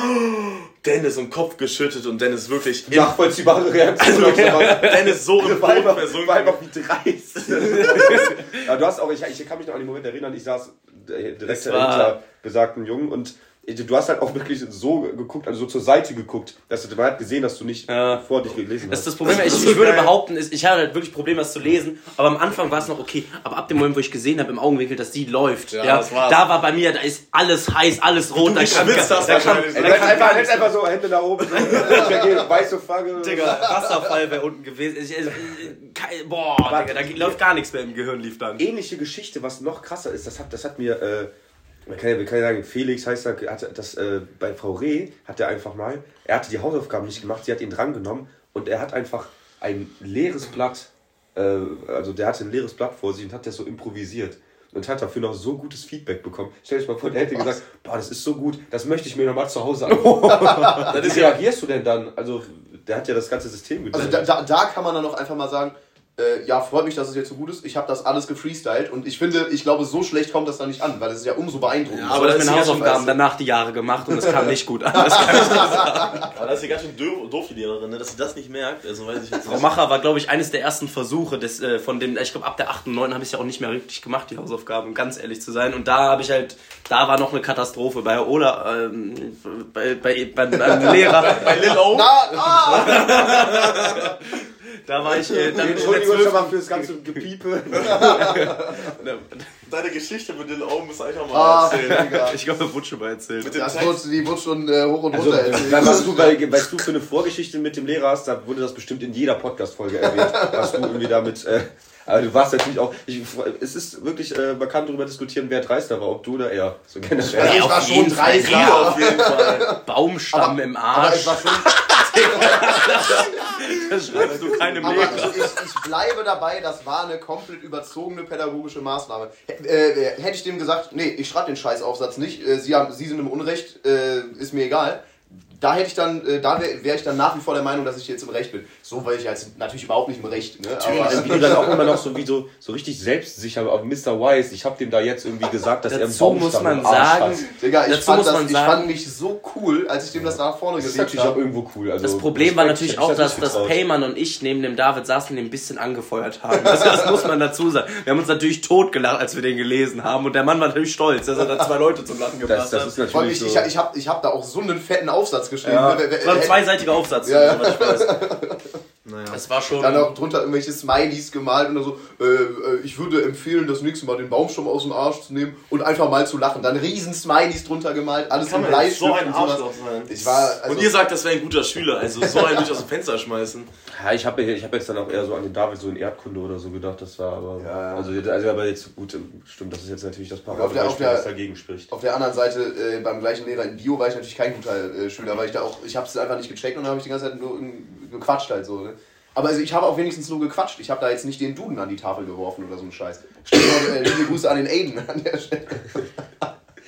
S4: Dennis und Kopf geschüttet und Dennis wirklich im,
S1: Nachvollziehbare Reaktion. auf sowas.
S4: Dennis so im Boden
S1: einfach,
S4: versunken.
S1: einfach wie dreist. ja, du hast auch, ich, ich kann mich noch an den Moment erinnern, ich saß äh, direkt hinter besagten Jungen und du hast halt auch wirklich so geguckt, also so zur Seite geguckt, dass du, man hat gesehen, dass du nicht
S3: Ja.
S1: vor dich gelesen
S3: Das ist
S1: hast.
S3: das Problem. Ich, ich würde behaupten, ist- ich hatte halt wirklich Probleme, das zu lesen. Aber am Anfang war es noch okay. Aber ab dem Moment, wo ich gesehen habe im Augenwinkel, dass die läuft, ja,
S4: das war's.
S3: da war bei mir, da ist alles heiß, alles rot. Da kann,
S4: geschwitzt hast
S3: da kann,
S4: wahrscheinlich.
S1: Du hättest einfach, so Hände nach oben, weiße Flagge.
S3: Digga, Wasserfall wäre unten gewesen. Ich, kein- boah, Digga, da läuft gar nichts mehr im Gehirn, lief dann.
S1: ähnliche Geschichte, was noch krasser ist, das hat, das hat mir, äh, man kann ja, wir können ja sagen, Felix heißt er, hat das äh, bei Frau Reh hat er einfach mal, er hatte die Hausaufgaben nicht gemacht, sie hat ihn drangenommen und er hat einfach ein leeres Blatt, äh, also der hatte ein leeres Blatt vor sich und hat das so improvisiert. Und hat dafür noch so gutes Feedback bekommen. Stell dich mal vor, der hätte gesagt, boah, das ist so gut, das möchte ich mir nochmal zu Hause angucken. Wie reagierst du denn dann? Also, der hat ja das ganze System
S2: Also
S1: gedacht.
S2: da, da, da kann man dann auch einfach mal sagen, äh, ja, freut mich, dass es jetzt so gut ist. Ich habe das alles gefreestylt und ich finde, ich glaube, so schlecht kommt das da nicht an, weil es ist ja umso beeindruckender.
S3: Aber
S4: Aber
S3: ich
S4: das
S3: meine
S4: ja
S3: Hausaufgaben danach die Jahre gemacht und es kam nicht gut an. Das kann ich
S4: Aber das ist ja ganz schön doof, doof die Lehrerin, ne? dass sie das nicht merkt. Also weiß ich jetzt
S3: Frau Macher war, glaube ich, eines der ersten Versuche des, äh, von dem, ich glaube, ab der 8. und 9. habe ich ja auch nicht mehr richtig gemacht, die Hausaufgaben, um ganz ehrlich zu sein. Und da habe ich halt, da war noch eine Katastrophe bei Ola, ähm, bei, bei, bei, beim Lehrer.
S4: Bei Lil O.
S2: Na, ah!
S3: Da war ich, äh, dann
S1: Entschuldigung schon
S3: 12.
S1: mal fürs ganze Gepiepe.
S4: Deine Geschichte mit Lil O muss ich auch mal
S2: Ah,
S4: erzählen.
S2: Digga.
S3: Ich glaube, wurde schon mal erzählt.
S4: Mit
S2: Das wurde, die wurde schon äh, hoch und
S1: Also,
S2: runter erzählt.
S1: dann, was, du, weil, was du für eine Vorgeschichte mit dem Lehrer hast, da wurde das bestimmt in jeder Podcast-Folge erwähnt, was du irgendwie damit. Äh, aber du warst natürlich auch. Ich, es ist wirklich, äh, man kann darüber diskutieren, wer dreister war, ob du oder er. So generell.
S2: ich
S3: auf
S2: war
S3: jeden
S2: schon
S3: Fall.
S2: dreist.
S4: Hier auf jeden Fall.
S3: Baumstamm
S2: Aber-
S3: im
S2: Aber
S3: Arsch.
S2: ich war schon,
S3: Da schreibst du keine
S2: Aber ich, ich, ich bleibe dabei, das war eine komplett überzogene pädagogische Maßnahme. H äh, hätte ich dem gesagt, nee, ich schreibe den Scheißaufsatz nicht, äh, Sie, haben, Sie sind im Unrecht, äh, ist mir egal. Da hätte ich dann, äh, da wäre wär ich dann nach wie vor der Meinung, dass ich jetzt im Recht bin. So war ich jetzt natürlich überhaupt nicht im Recht. Ne?
S1: Also wie du dann auch immer noch so wie so, so richtig selbstsicher, aber Mr. Wise, ich habe dem da jetzt irgendwie gesagt, dass er im
S3: Dazu muss man sagen,
S1: hat.
S2: Digga, ich,
S3: Dazu
S2: fand
S3: muss
S2: das, ich fand mich so cool, als ich dem das da vorne
S1: Das ist
S2: gelegt
S1: natürlich auch
S2: habe.
S1: irgendwo cool. Also,
S3: Das Problem war natürlich
S1: ich
S3: auch, dass, dass
S1: getraut.
S3: Payman und ich neben dem David saßen und ihn ein bisschen angefeuert haben. Das, das muss man dazu sagen. Wir haben uns natürlich totgelacht, als wir den gelesen haben. Und der Mann war natürlich stolz, dass er da zwei Leute zum Lachen gebracht
S1: Das, das ist
S3: hat.
S2: Allem,
S1: natürlich
S2: ich,
S1: so.
S2: ich, ich habe ich hab da auch so einen fetten Aufsatz geschrieben.
S1: Ja.
S3: Das war ein zweiseitiger Aufsatz,
S2: Ja, ja.
S4: Naja.
S3: Das war schon.
S2: Dann auch drunter irgendwelche Smileys gemalt und so, äh, äh, ich würde empfehlen, das nächste Mal den Baumstamm aus dem Arsch zu nehmen und einfach mal zu lachen. Dann riesen Smileys drunter gemalt, alles
S4: Kann
S2: in Bleistift
S4: so ein
S2: und sowas.
S4: Arschloch sein?
S2: Ich war, also,
S4: Und ihr sagt, das wäre ein guter Schüler, also so einen nicht aus dem Fenster schmeißen.
S1: Ja, ich habe ich hab jetzt dann auch eher so an den David so in Erdkunde oder so gedacht, das war aber.
S2: Ja, ja.
S1: Also, also aber jetzt gut, stimmt, das ist jetzt natürlich das
S2: der-
S1: das dagegen spricht.
S2: auf der anderen Seite, äh, beim gleichen Lehrer in Bio war ich natürlich kein guter äh, Schüler, weil ich da auch, ich habe es einfach nicht gecheckt und dann habe ich die ganze Zeit nur irgendwie gequatscht halt so. Ne? Aber also ich habe auch wenigstens nur gequatscht. Ich habe da jetzt nicht den Duden an die Tafel geworfen oder so ein Scheiß. Stichwort, äh, liebe Grüße an den Aiden an der Stelle.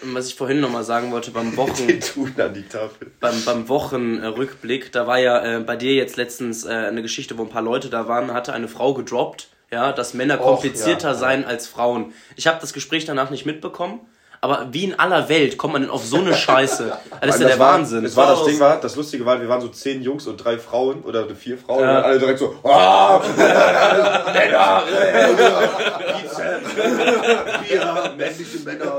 S3: Was ich vorhin nochmal sagen wollte, beim Wochen,
S1: Den tun an die Tafel.
S3: beim, beim Wochenrückblick, da war ja äh, bei dir jetzt letztens äh, eine Geschichte, wo ein paar Leute da waren, hatte eine Frau gedroppt, ja, dass Männer
S2: Och,
S3: komplizierter
S2: ja.
S3: seien als Frauen. Ich habe das Gespräch danach nicht mitbekommen, aber wie in aller Welt kommt man denn auf so eine Scheiße? Das ist ja der
S1: war,
S3: Wahnsinn.
S1: Das, war das Ding war, das Lustige war, wir waren so zehn Jungs und drei Frauen oder vier Frauen
S3: Ja.
S1: und alle direkt so, ah, Männer, Bier, männliche Männer.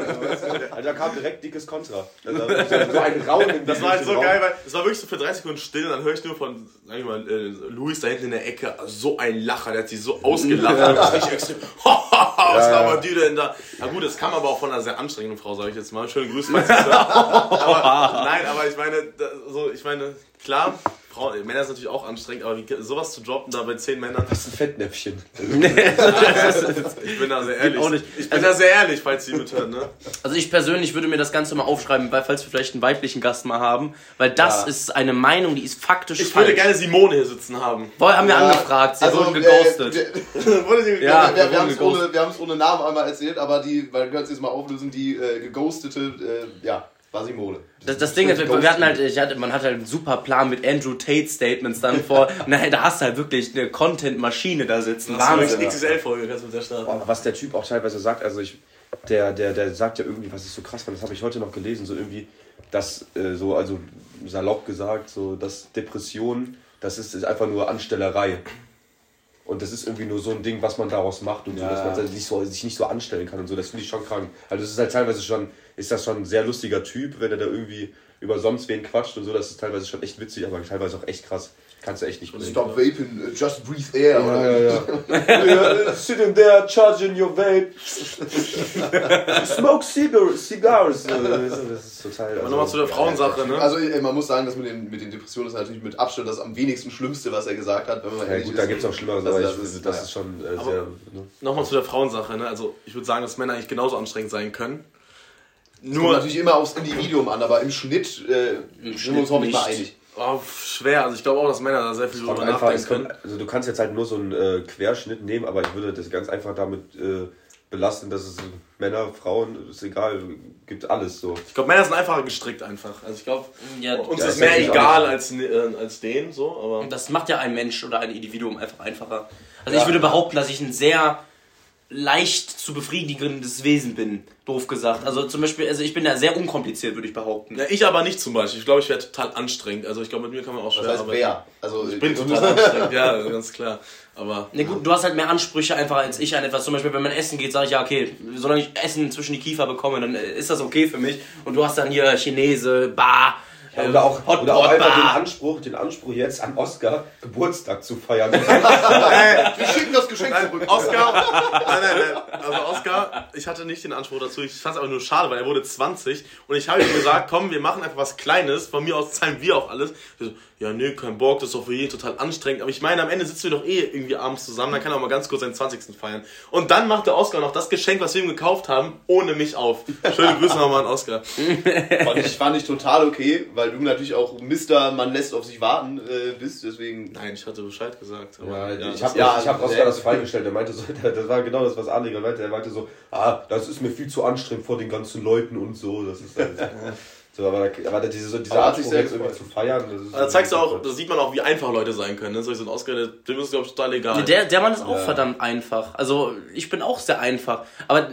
S1: Also da kam direkt dickes Kontra. Also, so ein Raunen.
S4: Das war halt so geil, weil es war wirklich so für 30 Sekunden still und dann höre ich nur von, sag ich mal, äh, Luis da hinten in der Ecke, so ein Lacher, der hat sich so ausgelacht. Ja. Ich extrem, was
S1: Ja, ja.
S4: labert die denn da? Na gut, das kam aber auch von einer sehr anstrengenden Frau, sage ich jetzt mal. Schöne Grüße, aber, Nein, aber ich meine, so, ich meine, klar, Frauen, Männer ist natürlich auch anstrengend, aber wie, sowas zu droppen da bei 10 Männern,
S1: Das ist ein Fettnäpfchen.
S4: ich bin da sehr ehrlich.
S3: auch nicht.
S4: Ich bin da sehr ehrlich, falls sie mithören, ne?
S3: Also ich persönlich würde mir das Ganze mal aufschreiben, weil falls wir vielleicht einen weiblichen Gast mal haben, weil das
S2: Ja.
S3: ist eine Meinung, die ist faktisch
S4: Ich
S3: falsch.
S4: würde gerne Simone hier sitzen haben.
S3: Vorher haben wir
S2: Ja,
S3: angefragt, sie
S2: also,
S3: wurden
S2: äh,
S3: geghostet.
S2: wir-
S4: Wurde
S3: Ja.
S2: wir, wir, wir haben es ohne, ohne Namen einmal erzählt, aber die, weil wir können es jetzt mal auflösen, die äh, geghostete, äh, ja, Simone.
S3: Das, das Ding ist, wir, hatten halt, ich hatte, man hatte halt einen super Plan mit Andrew Tate Statements dann vor. Und da, da hast du halt wirklich eine Content-Maschine da sitzen. Wahnsinn.
S4: XXL-Folge kannst du mit der starten.
S1: Boah, was der Typ auch teilweise sagt, also ich, der, der, der sagt ja irgendwie, was ich so krass fand, das habe ich heute noch gelesen, so irgendwie, dass äh, so, also salopp gesagt, so, dass Depression, das ist, ist einfach nur Anstellerei. Und das ist irgendwie nur so ein Ding, was man daraus macht und so, dass man sich, so, sich nicht so anstellen kann und so. Das finde ich schon krank. Also es ist halt teilweise schon, ist das schon ein sehr lustiger Typ, wenn er da irgendwie über sonst wen quatscht und so. Das ist teilweise schon echt witzig, aber teilweise auch echt krass. Kannst du echt nicht bringen.
S2: Stop vaping, uh, just breathe air.
S1: Ja,
S2: oder?
S1: ja, ja. Sitting there, charging your vape. Smoke cigar cigars. Das ist total.
S4: Aber nochmal zu der Frauensache, ne?
S2: Also man muss sagen, dass mit den, mit den Depressionen ist natürlich mit Abstand das am wenigsten Schlimmste, was er gesagt hat. Wenn man
S1: Ja, gut,
S2: ist.
S1: da gibt es auch Schlimmeres,
S2: Das-
S1: aber
S2: das
S1: ich,
S2: ist-
S1: das ist schon äh, sehr. Ne?
S4: Nochmal zu der Frauensache, ne? Also ich würde sagen, dass Männer eigentlich genauso anstrengend sein können.
S2: Kommt
S4: Nur
S2: natürlich immer aufs Individuum an, aber im Schnitt äh, sind
S3: Schnitt
S2: wir uns hoffentlich mal
S3: nicht.
S2: einig.
S4: oh, schwer. Also ich glaube auch, dass Männer da sehr viel drüber
S1: Kommt einfach,
S4: nachdenken
S1: kommt,
S4: können.
S1: also du kannst jetzt halt nur so einen äh, Querschnitt nehmen, aber ich würde das ganz einfach damit äh, belasten, dass es Männer, Frauen, ist egal, gibt alles so.
S4: Ich glaube, Männer sind einfacher gestrickt einfach. Also ich glaube,
S3: Ja,
S4: uns
S1: Ja,
S4: ist mehr egal als, äh, als denen, so, aber.
S3: das macht ja ein Mensch oder ein Individuum einfach einfacher. Also ich würde behaupten, dass ich ein sehr leicht zu befriedigendes Wesen bin, doof gesagt. Also zum Beispiel, also ich bin da sehr unkompliziert, würde ich behaupten.
S4: Ja, ich aber nicht zum Beispiel. Ich glaube, ich wäre total anstrengend. Also ich glaube, mit mir kann man auch schwer
S2: Das heißt,
S4: arbeiten.
S2: wer? Also,
S4: Ich bin total anstrengend, ja, ganz klar. Aber
S3: Ne, gut, du hast halt mehr Ansprüche einfach als ich an etwas. Zum Beispiel, wenn man essen geht, sage ich, ja, okay, solange ich Essen zwischen die Kiefer bekomme, dann äh, ist das okay für mich. Und du hast dann hier Chinese, Bar, äh,
S1: Oder auch,
S3: Hotpot,
S1: oder auch einfach den. Anspruch, den Anspruch jetzt an Oscar Geburtstag zu feiern.
S2: wir schicken das Geschenk
S4: Nein,
S2: zurück.
S4: Oscar, nein, nein, nein. Also Oscar, ich hatte nicht den Anspruch dazu. Ich fand es aber nur schade, weil er wurde 20 und ich habe ihm gesagt, komm, wir machen einfach was Kleines. Von mir aus zahlen wir auch alles. So, ja, nee, kein Bock, das ist doch für jeden total anstrengend. Aber ich meine, am Ende sitzen wir doch eh irgendwie abends zusammen, dann kann er auch mal ganz kurz seinen 20. feiern. Und dann macht der Oscar noch das Geschenk, was wir ihm gekauft haben, ohne mich auf. Schöne Grüße nochmal an Oscar.
S2: Fand ich, fand ich total okay, weil weil du natürlich auch Mister, man lässt auf sich warten äh, bist, deswegen.
S4: Nein, ich hatte Bescheid gesagt.
S1: Ja,
S4: Aber, ja,
S1: ich habe
S2: ja,
S1: ich hab
S2: sehr-
S1: Oskar das freigestellt. Er meinte so, das war genau das, was Ali gerade meinte. Er meinte so, ah, das ist mir viel zu anstrengend vor den ganzen Leuten und so. Das ist halt, so, aber, da- aber diese, so, dieser
S2: Aber hat sich
S1: jetzt irgendwie zu feiern, das ist
S4: da zeigst du auch, da sieht man auch, wie einfach Leute sein können. Ne? So ein Oscar, der- dem ist, glaube ich, total egal.
S3: Der, der Mann ist auch verdammt einfach. Also ich bin auch sehr einfach. Aber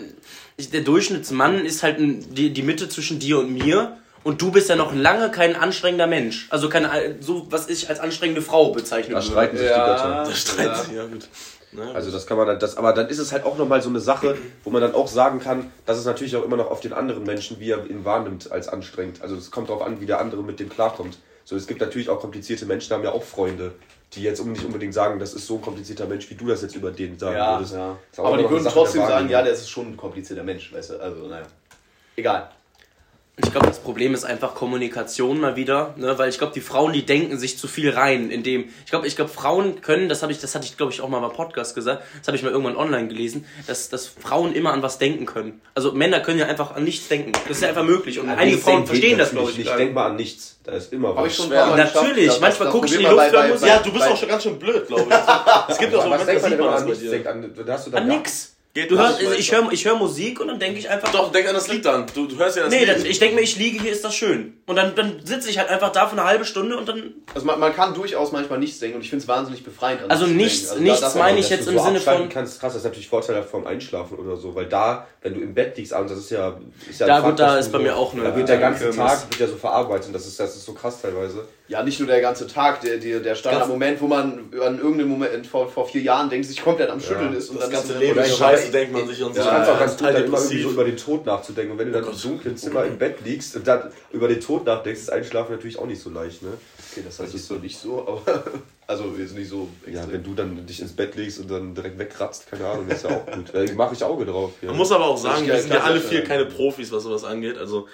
S3: ich, der Durchschnittsmann ist halt die, die Mitte zwischen dir und mir. Und du bist ja noch lange kein anstrengender Mensch. Also keine, so was ich als anstrengende Frau bezeichne.
S1: Da streiten sich die Götter.
S4: Der Streit, ja, gut.
S1: Also das kann man dann, das, aber dann ist es halt auch nochmal so eine Sache, wo man dann auch sagen kann, dass es natürlich auch immer noch auf den anderen Menschen, wie er ihn wahrnimmt, als anstrengend. Also es kommt darauf an, wie der andere mit dem klarkommt. So, es gibt natürlich auch komplizierte Menschen, die haben ja auch Freunde, die jetzt nicht unbedingt sagen, das ist so ein komplizierter Mensch, wie du das jetzt über den sagen
S2: Ja,
S1: würdest.
S2: ja. Aber die würden trotzdem sagen, ja, der ist schon ein komplizierter Mensch, weißt du, also naja. Egal.
S3: Ich glaube, das Problem ist einfach Kommunikation mal wieder, ne? weil ich glaube, die Frauen, die denken sich zu viel rein, in dem ich glaube, ich glaube, Frauen können, das habe ich, das hatte ich glaube ich auch mal beim Podcast gesagt, das habe ich mal irgendwann online gelesen, dass, dass Frauen immer an was denken können. Also Männer können ja einfach an nichts denken. Das ist ja einfach möglich und
S1: Ja,
S3: einige Frauen verstehen das glaube ich
S1: nicht.
S3: gar
S1: Denk mal an nichts. Da ist immer was.
S2: ich schon
S3: Ja, natürlich.
S2: Das-
S3: Manchmal guckst du
S2: Problem
S3: die Luft
S2: bei- bei-
S4: Ja, du bist
S2: bei-
S4: auch schon ganz schön blöd, glaube ich. Es gibt auch so
S1: was
S4: Momente, da sieht man das
S1: an
S4: bei
S1: nichts?
S4: dir.
S1: Denkt an,
S3: An nix.
S4: Geht
S3: Du hörst,
S4: nicht,
S3: ich höre ich hör Musik und dann denke ich einfach.
S4: Doch, denk an das Lied dann. Du, du hörst ja das
S3: Nee,
S4: Lied.
S3: dann, ich denke mir, ich liege hier, ist das schön. Und dann, dann sitze ich halt einfach da für eine halbe Stunde und dann.
S2: Also man, man kann durchaus manchmal nichts denken und ich finde es wahnsinnig befreiend.
S3: Also nichts-
S2: denken.
S3: nichts
S2: das-
S3: meine ich
S1: dass
S3: jetzt im
S1: so
S3: Sinne von-
S1: kannst, krass, das ist natürlich vorteilhaft vom Einschlafen oder so, weil da, wenn du im Bett liegst abends, das ist ja, ist ja
S3: Ja,
S1: ein
S3: gut,
S1: Fakt,
S3: da ist bei
S1: so,
S3: mir auch eine-
S1: Da wird der ganze. Tag wird ja so verarbeitet und das ist, das ist so krass teilweise.
S2: Ja, nicht nur der ganze Tag, der, der, der Standardmoment, wo man an irgendeinem Moment vor, vor vier Jahren denkt, sich komplett am Schütteln ist und
S4: das
S2: dann
S4: ganze
S2: ist
S4: Leben
S1: Oder
S4: ist
S1: ich-
S4: scheiße, denkt man sich und so.
S1: Ich fand es auch
S4: Ja,
S1: ganz gut,
S4: total
S1: dann immer irgendwie so über den Tod nachzudenken. Und wenn du dann im dunklen Zimmer im Bett liegst und dann über den Tod nachdenkst, ist Einschlafen natürlich auch nicht so leicht, ne?
S2: Okay, das heißt, ist so nicht so, aber also ist nicht so
S1: Ja,
S2: extrem.
S1: wenn du dann dich ins Bett legst und dann direkt wegkratzt, keine Ahnung, ist ja auch gut. Da mache ich Auge drauf. Ja.
S4: Man muss aber auch sagen, wir sind ja alle vier
S2: äh,
S4: keine Profis, was sowas angeht. Also,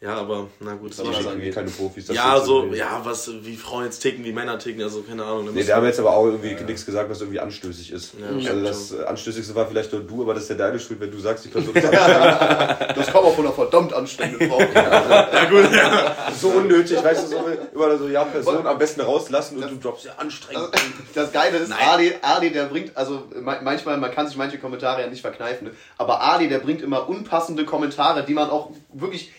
S4: ja, aber na gut.
S2: Aber das
S1: schicken
S2: angeht.
S1: keine Profis. das
S4: Ja, so,
S1: irgendwie.
S4: ja, was, wie Frauen jetzt ticken, wie Männer ticken, also keine Ahnung. da
S1: Nee, wir haben jetzt aber auch irgendwie nichts gesagt, was irgendwie anstößig ist.
S4: Ja,
S1: also
S4: stimmt
S1: das Anstößigste war vielleicht nur du, aber das ist ja deine Schuld, wenn du sagst, die Person ist anstrengend.
S2: Das kommt auch von einer verdammt anstrengenden Frau.
S4: ja, gut, ja.
S1: so unnötig, weißt du, so immer so, ja, Person am besten rauslassen und du droppst ja anstrengend.
S2: Das Geile ist, Ali, Ali, der bringt, also ma- manchmal, man kann sich manche Kommentare ja nicht verkneifen, ne? aber Ali, der bringt immer unpassende Kommentare, die man auch wirklich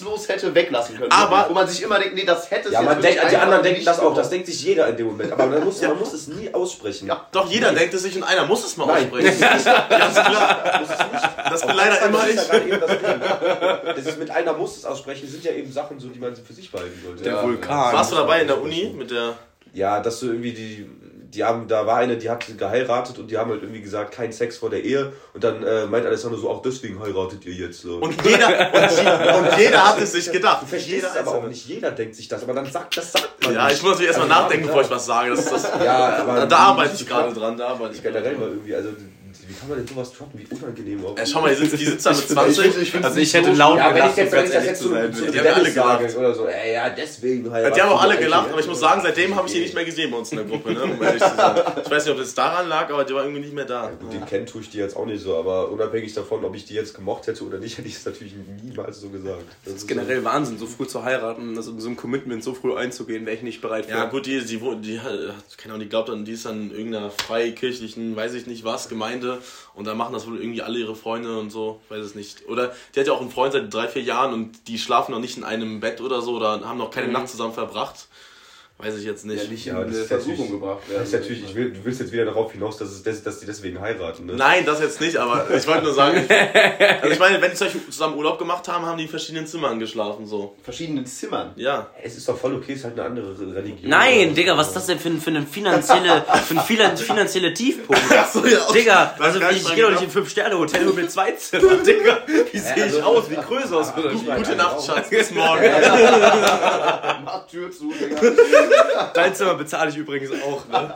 S2: ersatzlos hätte weglassen können.
S4: Aber-
S2: wo man sich immer denkt, nee, das hätte es
S1: Ja, man denkt, die anderen denken das auch, das denkt sich jeder in dem Moment. Aber man muss, man muss es nie aussprechen.
S2: Ja.
S4: Doch, jeder denkt es sich und einer muss es mal
S1: Nein,
S4: aussprechen.
S1: das
S4: Ganz klar.
S1: das ist nicht.
S4: Das bin leider immer
S1: das ist ja
S4: ich.
S1: gerade eben das Ding. Das ist mit einer muss es aussprechen, sind ja eben Sachen so, die man für sich behalten sollte.
S3: Der
S1: ja.
S3: Vulkan.
S4: Warst du dabei in der Uni mit der.
S1: ja, dass du irgendwie die, die haben, da war eine, die hat geheiratet und die haben halt irgendwie gesagt, kein Sex vor der Ehe. Und dann äh, meint Alessandro so, auch deswegen heiratet ihr jetzt so.
S4: Und jeder, und, je- und jeder hat es sich gedacht.
S1: du verstehst
S4: Jeder
S1: es aber auch nicht. Jeder denkt sich das, aber dann sagt, das sagt man
S4: Ja,
S1: nicht.
S4: ich muss natürlich erstmal
S1: Also,
S4: nachdenken,
S1: ja,
S4: bevor ich was sage. Das ist das,
S1: Ja, aber
S4: da arbeite ich gerade dran, da arbeite ich
S1: Generell
S4: gerade
S1: mal irgendwie, also wie kann man denn sowas droppen? Wie unangenehm auch.
S4: Ey, schau mal, die sitzt, die sitzt da mit
S2: Ich
S4: 20.
S2: finde- ich find's
S3: Also ich hätte
S2: so
S3: laut
S1: Ja, wenn
S3: gelacht,
S1: ich jetzt, wenn ich das jetzt zu,
S3: zu sein.
S1: zu
S4: Die haben alle gelacht.
S1: oder so, ey, ja, deswegen
S4: Ja,
S1: heiratet
S4: die haben auch alle gelacht, aber ich muss sagen, seitdem habe ich die nicht mehr gesehen bei uns in der Gruppe, ne? um ehrlich zu sein. Ich weiß nicht, ob das daran lag, aber die war irgendwie nicht mehr da.
S1: Gut, den kennen tue ich die jetzt auch nicht so, aber unabhängig davon, ob ich die jetzt gemocht hätte oder nicht, hätte ich es natürlich niemals so gesagt. Das
S3: Das ist generell Wahnsinn, so früh zu heiraten, also so ein Commitment so früh einzugehen, wäre ich nicht bereit für.
S4: Ja, gut, die, die, wo- die, hat- keine Ahnung, die glaubt dann, die ist dann in irgendeiner freikirchlichen, weiß ich nicht was, Gemeinde und da machen das wohl irgendwie alle ihre Freunde und so, ich weiß es nicht. Oder die hat ja auch einen Freund seit drei, vier Jahren und die schlafen noch nicht in einem Bett oder so oder haben noch keine Nacht zusammen verbracht. Weiß ich jetzt nicht.
S2: Ja, nicht
S1: Ja,
S2: in
S1: das ist
S2: Versuchung gebracht
S1: Das ist natürlich, ich will, du willst jetzt wieder darauf hinaus, dass, es, des- dass die deswegen heiraten. Ne?
S4: Nein, das jetzt nicht, aber ich wollte nur sagen, also ich meine, wenn die zum Beispiel zusammen Urlaub gemacht haben, haben die in verschiedenen Zimmern geschlafen, so.
S2: verschiedenen Zimmern.
S4: Ja.
S1: Es ist doch voll okay, es ist halt eine andere Religion.
S3: Nein, Digga, was ist das denn für, ein- für eine finanzielle, für ein finan- finanzielle Tiefpunkt?
S4: Achso, ja.
S3: Digga,
S4: Das
S3: also ich
S4: ich
S3: gehe doch nicht
S4: sagen.
S3: in Fünf-Sterne-Hotel nur mit zwei Zimmern, Digga. Wie sehe ich
S1: also-
S3: aus? Wie Größe aus?
S1: Meine,
S4: Gute Nacht, Schatz, bis morgen.
S2: Mach Tür zu, Digga.
S3: Dein Zimmer bezahle ich übrigens auch, ne?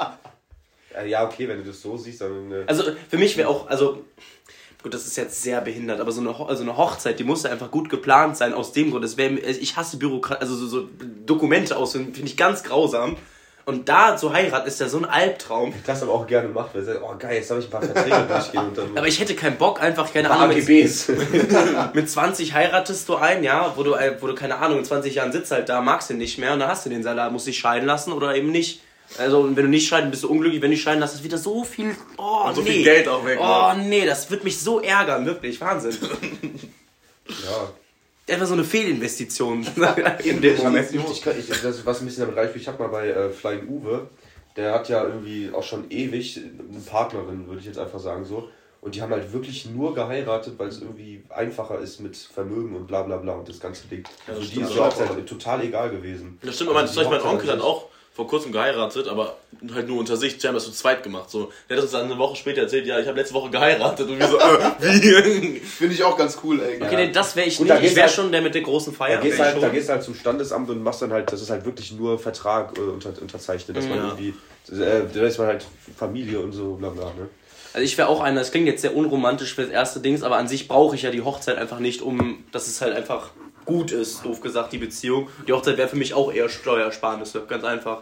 S1: Äh, Ja, okay, wenn du das so siehst, dann. äh,
S3: Also für mich wäre auch, also gut, das ist jetzt sehr behindert, aber so eine, Ho- also eine Hochzeit, die musste einfach gut geplant sein aus dem Grund. Es wär, ich hasse Bürokrat, also so, so Dokumente ausfüllen, finde ich ganz grausam. Und da zu heiraten ist ja so ein Albtraum.
S1: Das aber auch gerne macht, weil sie sagt, oh geil, jetzt habe ich ein paar Verträge durchgehen und dann
S3: Aber ich hätte keinen Bock, einfach, keine Ahnung, mit,
S1: AGBs.
S3: mit 20 heiratest du einen, ja, wo du, äh, wo du, keine Ahnung, in 20 Jahren sitzt halt da, magst du ihn nicht mehr und dann hast du den Salat, musst dich scheiden lassen oder eben nicht. Also, wenn du nicht scheiden, bist du unglücklich, wenn du scheiden lässt, ist wieder so viel, oh,
S4: Und so
S3: nee.
S4: viel Geld auch weg,
S3: Oh,
S4: ne?
S3: nee, das wird mich so ärgern, wirklich, Wahnsinn.
S1: ja.
S3: Einfach so eine Fehlinvestition. in dem Moment.
S1: Ich, kann- ich, das, was ein bisschen damit reicht, ich habe mal bei äh, Flying Uwe, der hat ja irgendwie auch schon ewig eine Partnerin, würde ich jetzt einfach sagen so. Und die haben halt wirklich nur geheiratet, weil es irgendwie einfacher ist mit Vermögen und bla bla bla und das ganze Ding.
S4: das
S1: also die ist
S4: auch.
S1: ja halt total egal gewesen.
S4: Das stimmt, aber mein,
S1: Also
S4: zum Beispiel mein Onkel hat auch vor kurzem geheiratet, aber halt nur unter sich. Die haben das zu zweit gemacht. So, der hat uns dann eine Woche später erzählt, ja, ich habe letzte Woche geheiratet. Und wir so, äh, wie?
S2: Finde ich auch ganz cool, ey.
S3: Okay, nee, das wäre ich
S1: Gut,
S3: nicht. Ich wäre
S1: halt-
S3: schon der mit der großen Feier.
S1: Da gehst, halt, da gehst halt zum Standesamt und machst dann halt, das ist halt wirklich nur Vertrag äh, unter, unterzeichnet, dass man
S3: Ja.
S1: irgendwie, äh, da ist man halt Familie und so, bla bla, ne?
S3: Also ich wäre auch einer, das klingt jetzt sehr unromantisch fürs erste Dings, aber an sich brauche ich ja die Hochzeit einfach nicht, um, dass es halt einfach gut ist, doof gesagt, die Beziehung. Die Hochzeit wäre für mich auch eher Steuersparnisse, ganz einfach.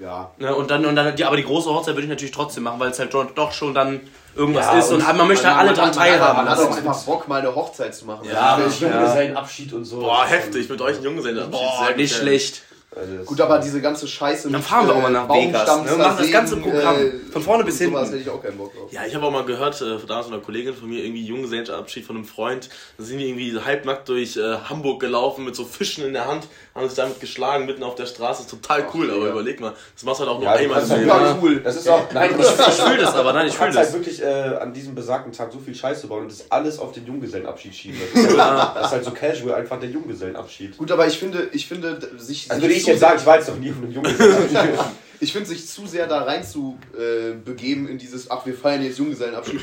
S2: Ja.
S3: Ne, und dann, und dann, die, aber die große Hochzeit würde ich natürlich trotzdem machen, weil es halt doch- doch schon dann irgendwas
S1: Ja,
S3: ist und,
S1: und
S3: man möchte halt alle dran teilhaben
S2: Man hat auch
S3: lassen.
S2: einfach Bock, mal eine Hochzeit zu machen.
S4: Ja,
S2: Also,
S1: ich ja. seinen Abschied und so.
S4: Boah, heftig, mit euch ein Junggesellen.
S3: Boah, nicht schlecht.
S1: Also das-
S2: Gut, aber diese ganze Scheiße
S3: Dann fahren wir auch mal nach Vegas, ne? Machen das ganze Programm. Von vorne bis
S2: Sowas
S3: hinten.
S2: hätte ich auch keinen Bock drauf.
S4: Ja, ich habe auch mal gehört, äh, damals von einer Kollegin von mir, irgendwie Junggesellenabschied von einem Freund. Da sind die irgendwie halbnackt durch äh, Hamburg gelaufen mit so Fischen in der Hand, haben sich damit geschlagen mitten auf der Straße. Ist total cool, aber
S2: ja.
S4: überleg mal, das machst du halt auch nur
S1: Ja, du
S4: einmal im
S1: halt
S4: Leben.
S2: Ja, cool.
S1: Das ist auch, nein,
S3: Ich, ich fühle das aber, nein, ich
S1: Du
S3: fühle
S1: halt
S3: das.
S1: wirklich äh, an diesem besagten Tag so viel Scheiße bauen und das alles auf den Junggesellenabschied schieben. Das ist, halt, das ist halt so casual, einfach der Junggesellenabschied.
S2: Gut, aber ich finde, ich finde, sich.
S1: Also ich jetzt sagen, ich war jetzt noch nie auf einem Junggesellenabschied.
S2: Ich finde sich zu sehr da rein zu äh, begeben in dieses, ach, wir feiern jetzt Junggesellenabschied,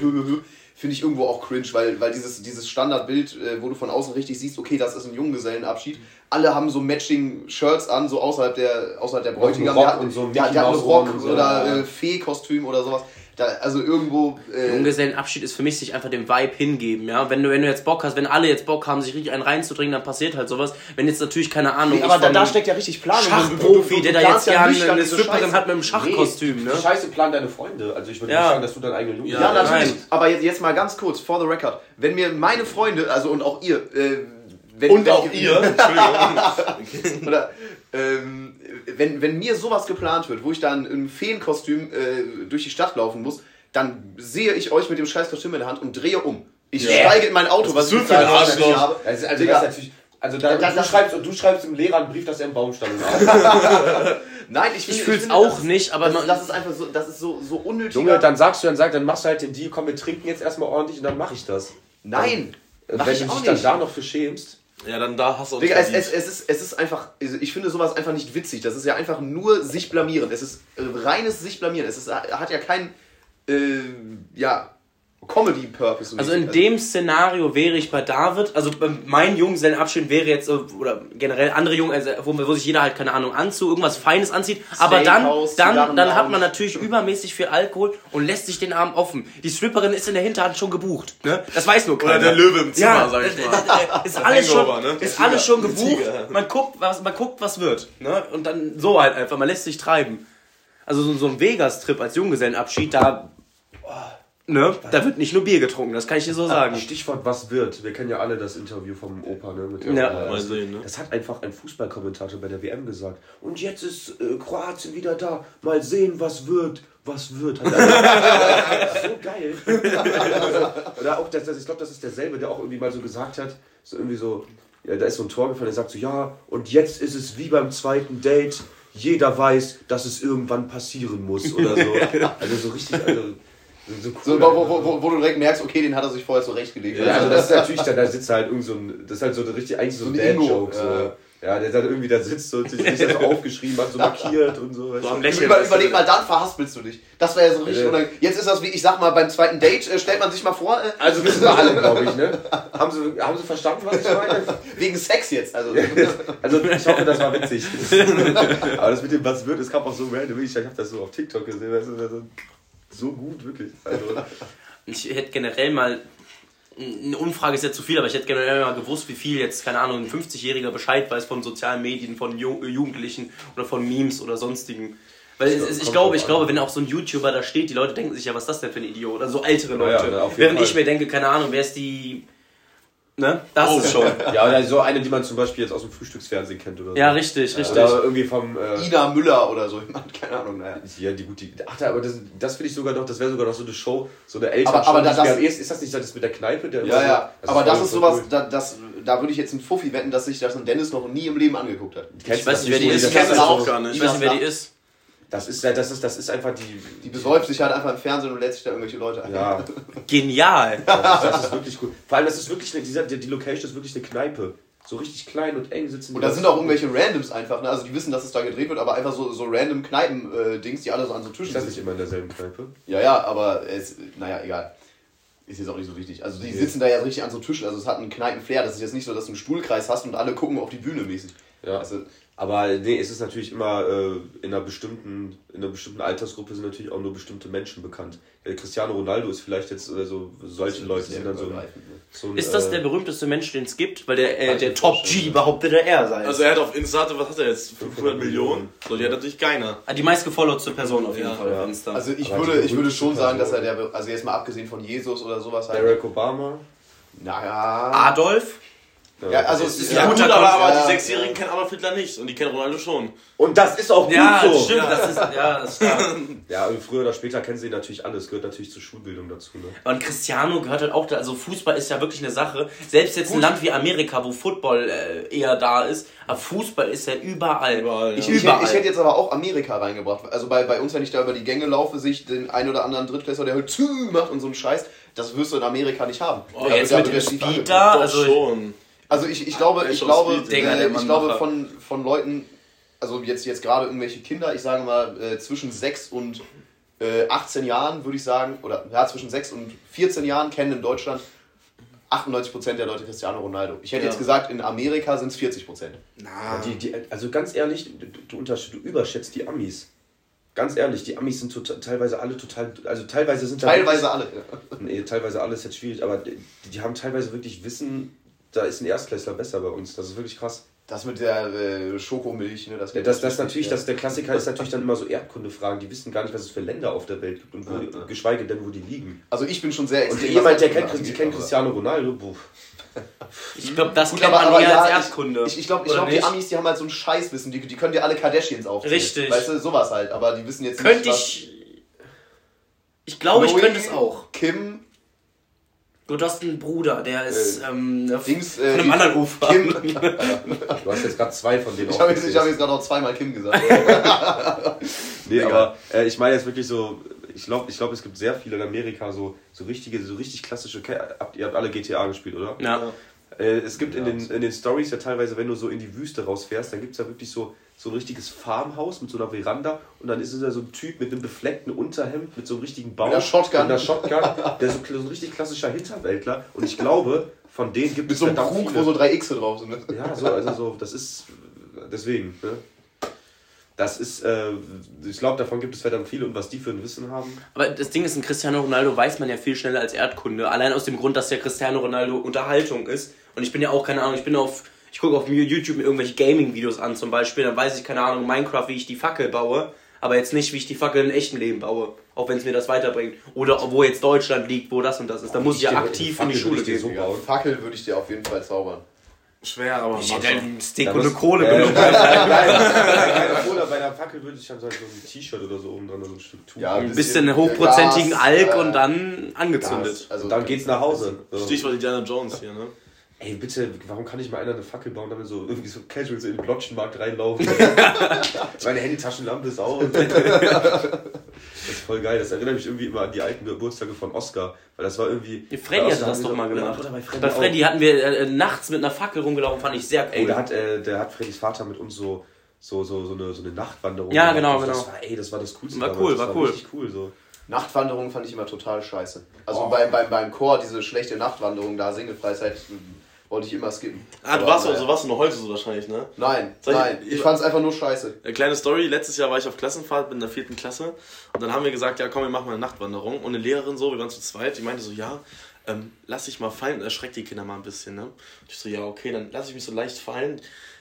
S2: finde ich irgendwo auch cringe, weil, weil dieses, dieses Standardbild, äh, wo du von außen richtig siehst, okay, das ist ein Junggesellenabschied, alle haben so matching Shirts an, so außerhalb der, außerhalb der Bräutigam,
S1: Rock
S2: der hat,
S1: und so ein
S2: der, der hat einen Rock
S1: Ohren und so,
S2: oder
S1: ja.
S2: äh, Fee-Kostüm oder sowas. Da, also irgendwo. Äh,
S3: Junggesellenabschied ist für mich sich einfach dem Vibe hingeben, ja. Wenn du, wenn du jetzt Bock hast, wenn alle jetzt Bock haben, sich richtig einen reinzudringen, dann passiert halt sowas. Wenn jetzt natürlich, keine Ahnung,
S1: Nee, aber da, da steckt ja richtig Planung.
S3: Schachprofi, der da jetzt ja
S1: nicht
S3: eine Stripperin hat mit einem Schachkostüm, ne?
S1: Die Scheiße planen deine Freunde. Also ich würde
S3: Ja.
S1: nicht sagen, dass du dein eigener Junge
S2: Ja,
S3: Ja,
S2: natürlich. Aber jetzt, jetzt mal ganz kurz, for the record. Wenn mir meine Freunde, also und auch ihr, äh, wenn,
S4: Und
S2: wenn
S4: auch ihr, Entschuldigung.
S2: Oder ähm, wenn, wenn mir sowas geplant wird, wo ich dann im Feenkostüm äh, durch die Stadt laufen muss, dann sehe ich euch mit dem scheiß Kostüm in der Hand und drehe um. Ich
S1: Ja.
S2: steige in mein Auto, was ich
S4: für ein Arschloch?
S2: habe.
S1: Also, also
S2: Digga.
S1: das ist natürlich. Also da,
S2: Da-
S1: du,
S2: da-
S1: schreibst, du schreibst dem Lehrer einen Brief, dass er im Baum stand.
S2: Nein, ich,
S3: Ich
S2: finde-
S3: fühl's
S2: finde,
S3: auch
S2: das-
S3: nicht, aber
S2: das, das ist einfach so, das ist so, so unnötig.
S1: Junge, dann sagst du, dann, sag, dann machst du halt den Deal, komm, wir trinken jetzt erstmal ordentlich und dann mache ich das.
S2: Nein, mach
S1: Wenn
S2: ich
S1: du
S2: auch
S1: dich dann da noch für schämst.
S4: Ja, dann da hast du uns
S2: Digga, es, es, es, ist, es ist einfach, also ich finde sowas einfach nicht witzig. Das ist ja einfach nur sich blamieren. Es ist äh, reines sich blamieren. Es ist, hat ja kein, äh, ja, Comedy-Purpose. so
S3: Also in dem Szenario wäre ich bei David, also bei- mein Junggesellenabschied wäre jetzt, äh, oder generell andere Jungen, also wo, wo sich jeder halt, keine Ahnung, Anzug, irgendwas Feines anzieht, aber dann, dann, dann hat man natürlich übermäßig viel Alkohol und lässt sich den Abend offen. Die Stripperin ist in der Hinterhand schon gebucht, ne? Das weiß nur keiner.
S4: Oder der Löwe im Zimmer,
S3: ja,
S4: sag ich mal.
S3: ist alles schon,
S4: ne?
S3: ist alles schon gebucht. Man guckt, was, man guckt, was wird, ne? Und dann so halt einfach, man lässt sich treiben. Also so, so ein Vegas-Trip als Junggesellenabschied, da, ne? Da wird nicht nur Bier getrunken, das kann ich dir so sagen.
S1: Stichwort, was wird? Wir kennen ja alle das Interview vom Opa, ne? Mit
S3: Ja.
S1: äh,
S4: Mal sehen, ne?
S1: Das hat einfach ein Fußballkommentator bei der WM gesagt. Und jetzt ist äh, Kroatien wieder da. Mal sehen, was wird. Was wird. Hat er- so geil. Oder auch, das, das, ich glaube, das ist derselbe, der auch irgendwie mal so gesagt hat, so irgendwie so, ja, da ist so ein Tor gefallen, der sagt so, ja, und jetzt ist es wie beim zweiten Date. Jeder weiß, dass es irgendwann passieren muss oder so. Also so richtig, also so cool.
S2: So, wo, wo, wo, wo du direkt merkst, okay, den hat er sich vorher zurechtgelegt.
S1: Ja, also das ist natürlich, da, da sitzt halt irgend so ein, das ist halt so eine richtig, eigentlich so ein
S2: So ein
S1: Dad-Joke. So.
S2: ja.
S1: Der dann irgendwie da sitzt und sich richtig so aufgeschrieben hat, so markiert und so.
S4: So am Lächeln.
S2: Über, überleg mal, dann verhaspelst du dich. Das wäre ja so richtig.
S1: Ja.
S2: Jetzt ist das wie, ich sag mal, beim zweiten Date, äh, stellt man sich mal vor, äh,
S1: Also wissen wir alle, glaube ich, ne? Haben sie, haben sie verstanden, was ich meine?
S2: wegen Sex jetzt. Also,
S1: Also ich hoffe, das war witzig. Aber das mit dem was wird, es kam auch so random. Ich habe das so auf TikTok gesehen, weißt du, das ist so gut, wirklich. Also,
S3: Ich hätte generell mal, eine Umfrage ist ja zu viel, aber ich hätte generell mal gewusst, wie viel jetzt, keine Ahnung, ein 50-Jähriger Bescheid weiß von sozialen Medien, von Ju Jugendlichen oder von Memes oder sonstigen. Weil es, ist- ich glaube, ich glaube, wenn auch so ein YouTuber da steht, die Leute denken sich ja, was ist das denn für ein Idiot? Oder so ältere
S1: Ja, ja,
S3: Leute.
S1: auf jeden
S3: Während
S1: Fall.
S3: ich mir denke, keine Ahnung, wer ist die. Ne? Das
S4: Oh.
S3: ist schon.
S1: Ja, oder so eine, die man zum Beispiel jetzt aus dem Frühstücksfernsehen kennt oder so.
S3: Ja, richtig, richtig.
S1: Oder irgendwie vom. Äh,
S2: Ina Müller oder so jemand, keine Ahnung, naja.
S1: ja, die gute. Ach, aber das, das finde ich sogar noch, das wäre sogar noch so eine Show, so eine Eltern
S2: Aber- aber da- das-
S1: ehesten- ist das nicht das mit der Kneipe? Der
S2: Ja,
S1: so-
S2: ja,
S1: das
S2: aber das
S1: voll-
S2: ist sowas,
S1: cool.
S2: da, das, da würde ich jetzt einen Fuffi wetten, dass sich das ein Dennis noch nie im Leben angeguckt hat.
S3: Ich
S1: du
S3: weiß
S1: das
S3: nicht, wer die ist.
S1: das
S3: Ich kenn
S4: das
S2: auch
S4: gar nicht.
S3: Ich weiß nicht, wer die ist.
S1: Das ist, ja- das ist, das ist einfach die.
S2: Die besäuft sich halt einfach im Fernsehen und lädt sich da irgendwelche Leute ein.
S1: Ja,
S3: Genial.
S1: das, das ist wirklich cool. Vor allem, das ist wirklich, eine, dieser, die, die Location ist wirklich eine Kneipe. So richtig klein und eng sitzen
S2: Und
S1: die
S2: da sind auch irgendwelche Randoms einfach, ne? Also die wissen, dass es da gedreht wird, aber einfach so, so random Kneipen-Dings, die alle so an so Tischen
S1: Ist das nicht
S2: sitzen.
S1: immer in derselben Kneipe?
S2: Ja, ja, aber es, naja, egal. Ist jetzt auch nicht so wichtig. Also die sitzen da ja richtig an so Tischen, also es hat einen Kneipen-Flair. Das ist jetzt nicht so, dass du einen Stuhlkreis hast und alle gucken auf die Bühne mäßig.
S1: Ja.
S2: Also,
S1: Aber nee, es ist natürlich immer äh, in einer bestimmten, in einer bestimmten Altersgruppe sind natürlich auch nur bestimmte Menschen bekannt. Ja, Cristiano Ronaldo ist vielleicht jetzt äh, so solche Leute sind dann so, ein- so ein,
S3: Ist das
S1: äh,
S3: der berühmteste Mensch, den es gibt? Weil der, äh, der Top G behauptete er sei.
S4: Also er hat auf Insta, hatte, was hat er jetzt? 500 Millionen? So, die hat natürlich keiner.
S3: Ah, die meistgefollowte Person auf jeden
S4: Ja.
S3: Fall
S1: Ja.
S3: auf Insta.
S2: also ich
S1: Aber
S2: würde, ich würde schon sagen, dass er der, also jetzt mal abgesehen von Jesus oder sowas halt.
S1: Barack Obama?
S2: Naja.
S3: Adolf?
S2: Ja, also
S3: Es ist
S2: ja,
S4: gut,
S3: guter
S4: aber, aber
S2: ja,
S4: die Sechsjährigen kennen Adolf Hitler nicht und die kennen Ronaldo schon.
S1: Und das ist auch gut
S3: Ja,
S1: so.
S3: das stimmt. Das ist, ja, das ist stark.
S1: Ja, und früher oder später kennen sie natürlich alles, gehört natürlich zur Schulbildung dazu. Ne?
S3: Und Cristiano gehört halt auch da, also Fußball ist ja wirklich eine Sache. Selbst jetzt ein Land wie Amerika, wo Football äh, eher da ist, aber Fußball ist ja überall.
S4: Überall, ja.
S2: Ich, ich,
S3: überall.
S2: hätte, ich hätte jetzt aber auch Amerika reingebracht. Also bei, bei uns, wenn ich da über die Gänge laufe, sehe ich den ein oder anderen Drittklässler, der halt macht und so einen Scheiß. Das wirst du in Amerika nicht haben.
S3: Oh, jetzt mit dem Speed da, also
S4: schon.
S2: Also ich, ich glaube, ich glaube, äh, ich glaube von, von Leuten, also jetzt, jetzt gerade irgendwelche Kinder, ich sage mal äh, zwischen 6 und äh, 18 Jahren, würde ich sagen, oder ja, zwischen 6 und 14 Jahren kennen in Deutschland 98% der Leute Cristiano Ronaldo. Ich hätte
S4: Ja.
S2: jetzt gesagt, in Amerika sind es 40%.
S4: Na,
S1: Die, die, also ganz ehrlich, du, du, du überschätzt die Amis. Ganz ehrlich, die Amis sind total, teilweise alle total, also teilweise sind da
S2: Teilweise alle.
S1: wirklich, nee, teilweise alles jetzt schwierig, aber die, die haben teilweise wirklich Wissen, da ist ein Erstklässler besser bei uns. Das ist wirklich krass.
S2: Das mit der äh, Schokomilch, ne? Das,
S1: Ja, das, das natürlich, das, der Klassiker ist natürlich dann immer so Erdkundefragen, die wissen gar nicht, was es für Länder auf der Welt gibt und wo, geschweige denn, wo die liegen.
S2: Also ich bin schon sehr
S1: Und
S2: extrem.
S1: jemand,
S2: was
S1: der kennt,
S2: angeht,
S1: die kennt Cristiano Ronaldo, buh.
S3: ich glaube, das
S2: Gut,
S3: kennt
S2: aber,
S3: man
S2: aber
S3: eher
S2: ja,
S3: als
S2: ich-
S3: Erdkunde.
S2: Ich, ich glaube, glaub, die? Amis, die haben halt so ein Scheißwissen. Die, die können dir alle Kardashians aufzählen.
S3: Richtig.
S2: Weißt du, sowas halt. Aber die wissen jetzt
S3: Könnte
S2: nicht, was
S3: ich. Ich glaube, ich könnte es auch.
S2: Kim,
S3: Du hast einen Bruder, der ist ähm,
S2: Dings,
S3: von
S2: äh,
S3: einem
S2: die-
S3: anderen Ufer.
S2: Kim.
S1: Du hast jetzt gerade zwei von denen
S2: Ich habe jetzt, hab jetzt gerade noch zweimal Kim gesagt.
S1: Nee,
S2: Egal.
S1: aber äh, ich meine jetzt wirklich so, ich glaube, ich glaub, es gibt sehr viele in Amerika so, so richtige, so richtig klassische, Ke- habt, ihr habt alle GTA gespielt, oder?
S3: Ja.
S1: Äh, es gibt in den, in den Stories ja teilweise, wenn du so in die Wüste rausfährst, dann gibt es ja wirklich so, so ein richtiges Farmhaus mit so einer Veranda und dann ist es da so ein Typ mit einem befleckten Unterhemd, mit so einem richtigen Bauch.
S2: einer Shotgun.
S1: Mit einer Shotgun. Der ist so, so ein richtig klassischer Hinterwäldler und ich glaube, von denen gibt
S2: Mit
S1: es
S2: so einem Krug, wo so drei Xe drauf sind. Ne?
S1: Ja, so, also so, das ist deswegen, ne? Das ist, äh, ich glaube, davon gibt es verdammt viele und was die für ein Wissen haben.
S3: Aber das Ding ist, ein Cristiano Ronaldo weiß man ja viel schneller als Erdkunde. Allein aus dem Grund, dass der Cristiano Ronaldo Unterhaltung ist. Und ich bin ja auch, keine Ahnung, ich bin auf, ich gucke auf YouTube mir irgendwelche Gaming-Videos an zum Beispiel. Dann weiß ich, keine Ahnung, Minecraft, wie ich die Fackel baue. Aber jetzt nicht, wie ich die Fackel in echtem Leben baue. Auch wenn es mir das weiterbringt. Oder wo jetzt Deutschland liegt, wo das und das ist. Da muss ich ja aktiv in die Schule gehen.
S1: so.
S2: Fackel würde ich dir auf jeden Fall zaubern.
S4: Schwer, aber
S3: Ich hätte
S4: schon.
S3: einen Stick und eine Kohle
S1: äh,
S3: genug.
S1: Nein, nein, nein, nein, oder bei der Fackel würde ich dann so ein T-Shirt oder so oben dran, so ein Stück Tuch.
S2: Ja,
S3: Ein bisschen hochprozentigen
S2: Gas,
S3: Alk
S2: äh,
S3: und dann angezündet.
S2: Also,
S1: und dann geht's nach Hause. So.
S4: Stichwort Indiana Jones hier, ne?
S1: Ey, bitte, warum kann ich mal einer eine Fackel bauen, damit so irgendwie so casual so in den Blotchenmarkt reinlaufen? Meine Handytaschenlampe ist aus. das ist voll geil. Das erinnert mich irgendwie immer an die alten Geburtstage von Oscar. Weil das war irgendwie.
S3: Die Freddy
S1: bei
S3: hat das doch mal
S1: ja,
S3: gemacht.
S1: bei Freddy,
S3: Bei. Freddy hatten wir äh, nachts mit einer Fackel rumgelaufen, fand ich sehr cool.
S1: Ey, da hat, äh, der hat Freddys Vater mit uns so, so, so, so, eine, so eine Nachtwanderung
S3: Ja,
S1: gemacht.
S3: genau,
S1: Das
S3: genau.
S1: war, ey, das war das Coolste.
S3: War cool,
S1: das
S3: war cool.
S1: richtig cool. So.
S2: Nachtwanderung fand ich immer total scheiße. Also
S1: Oh.
S2: beim, beim, beim Chor, diese schlechte Nachtwanderung da, Singlefreizeit, wollte ich immer skippen.
S4: Ah, du warst
S2: naja.
S4: also warst du noch heute so wahrscheinlich, ne?
S2: Nein,
S4: ich-
S2: nein. Ich fand's einfach nur scheiße.
S4: Eine kleine Story, letztes Jahr war ich auf Klassenfahrt in der vierten Klasse und dann haben wir gesagt, ja komm, wir machen mal eine Nachtwanderung und eine Lehrerin so, wir waren zu zweit, die meinte so, ja, ähm, lass dich mal fallen, erschreckt die Kinder mal ein bisschen, ne? Und ich so, ja okay, dann lass ich mich so leicht fallen,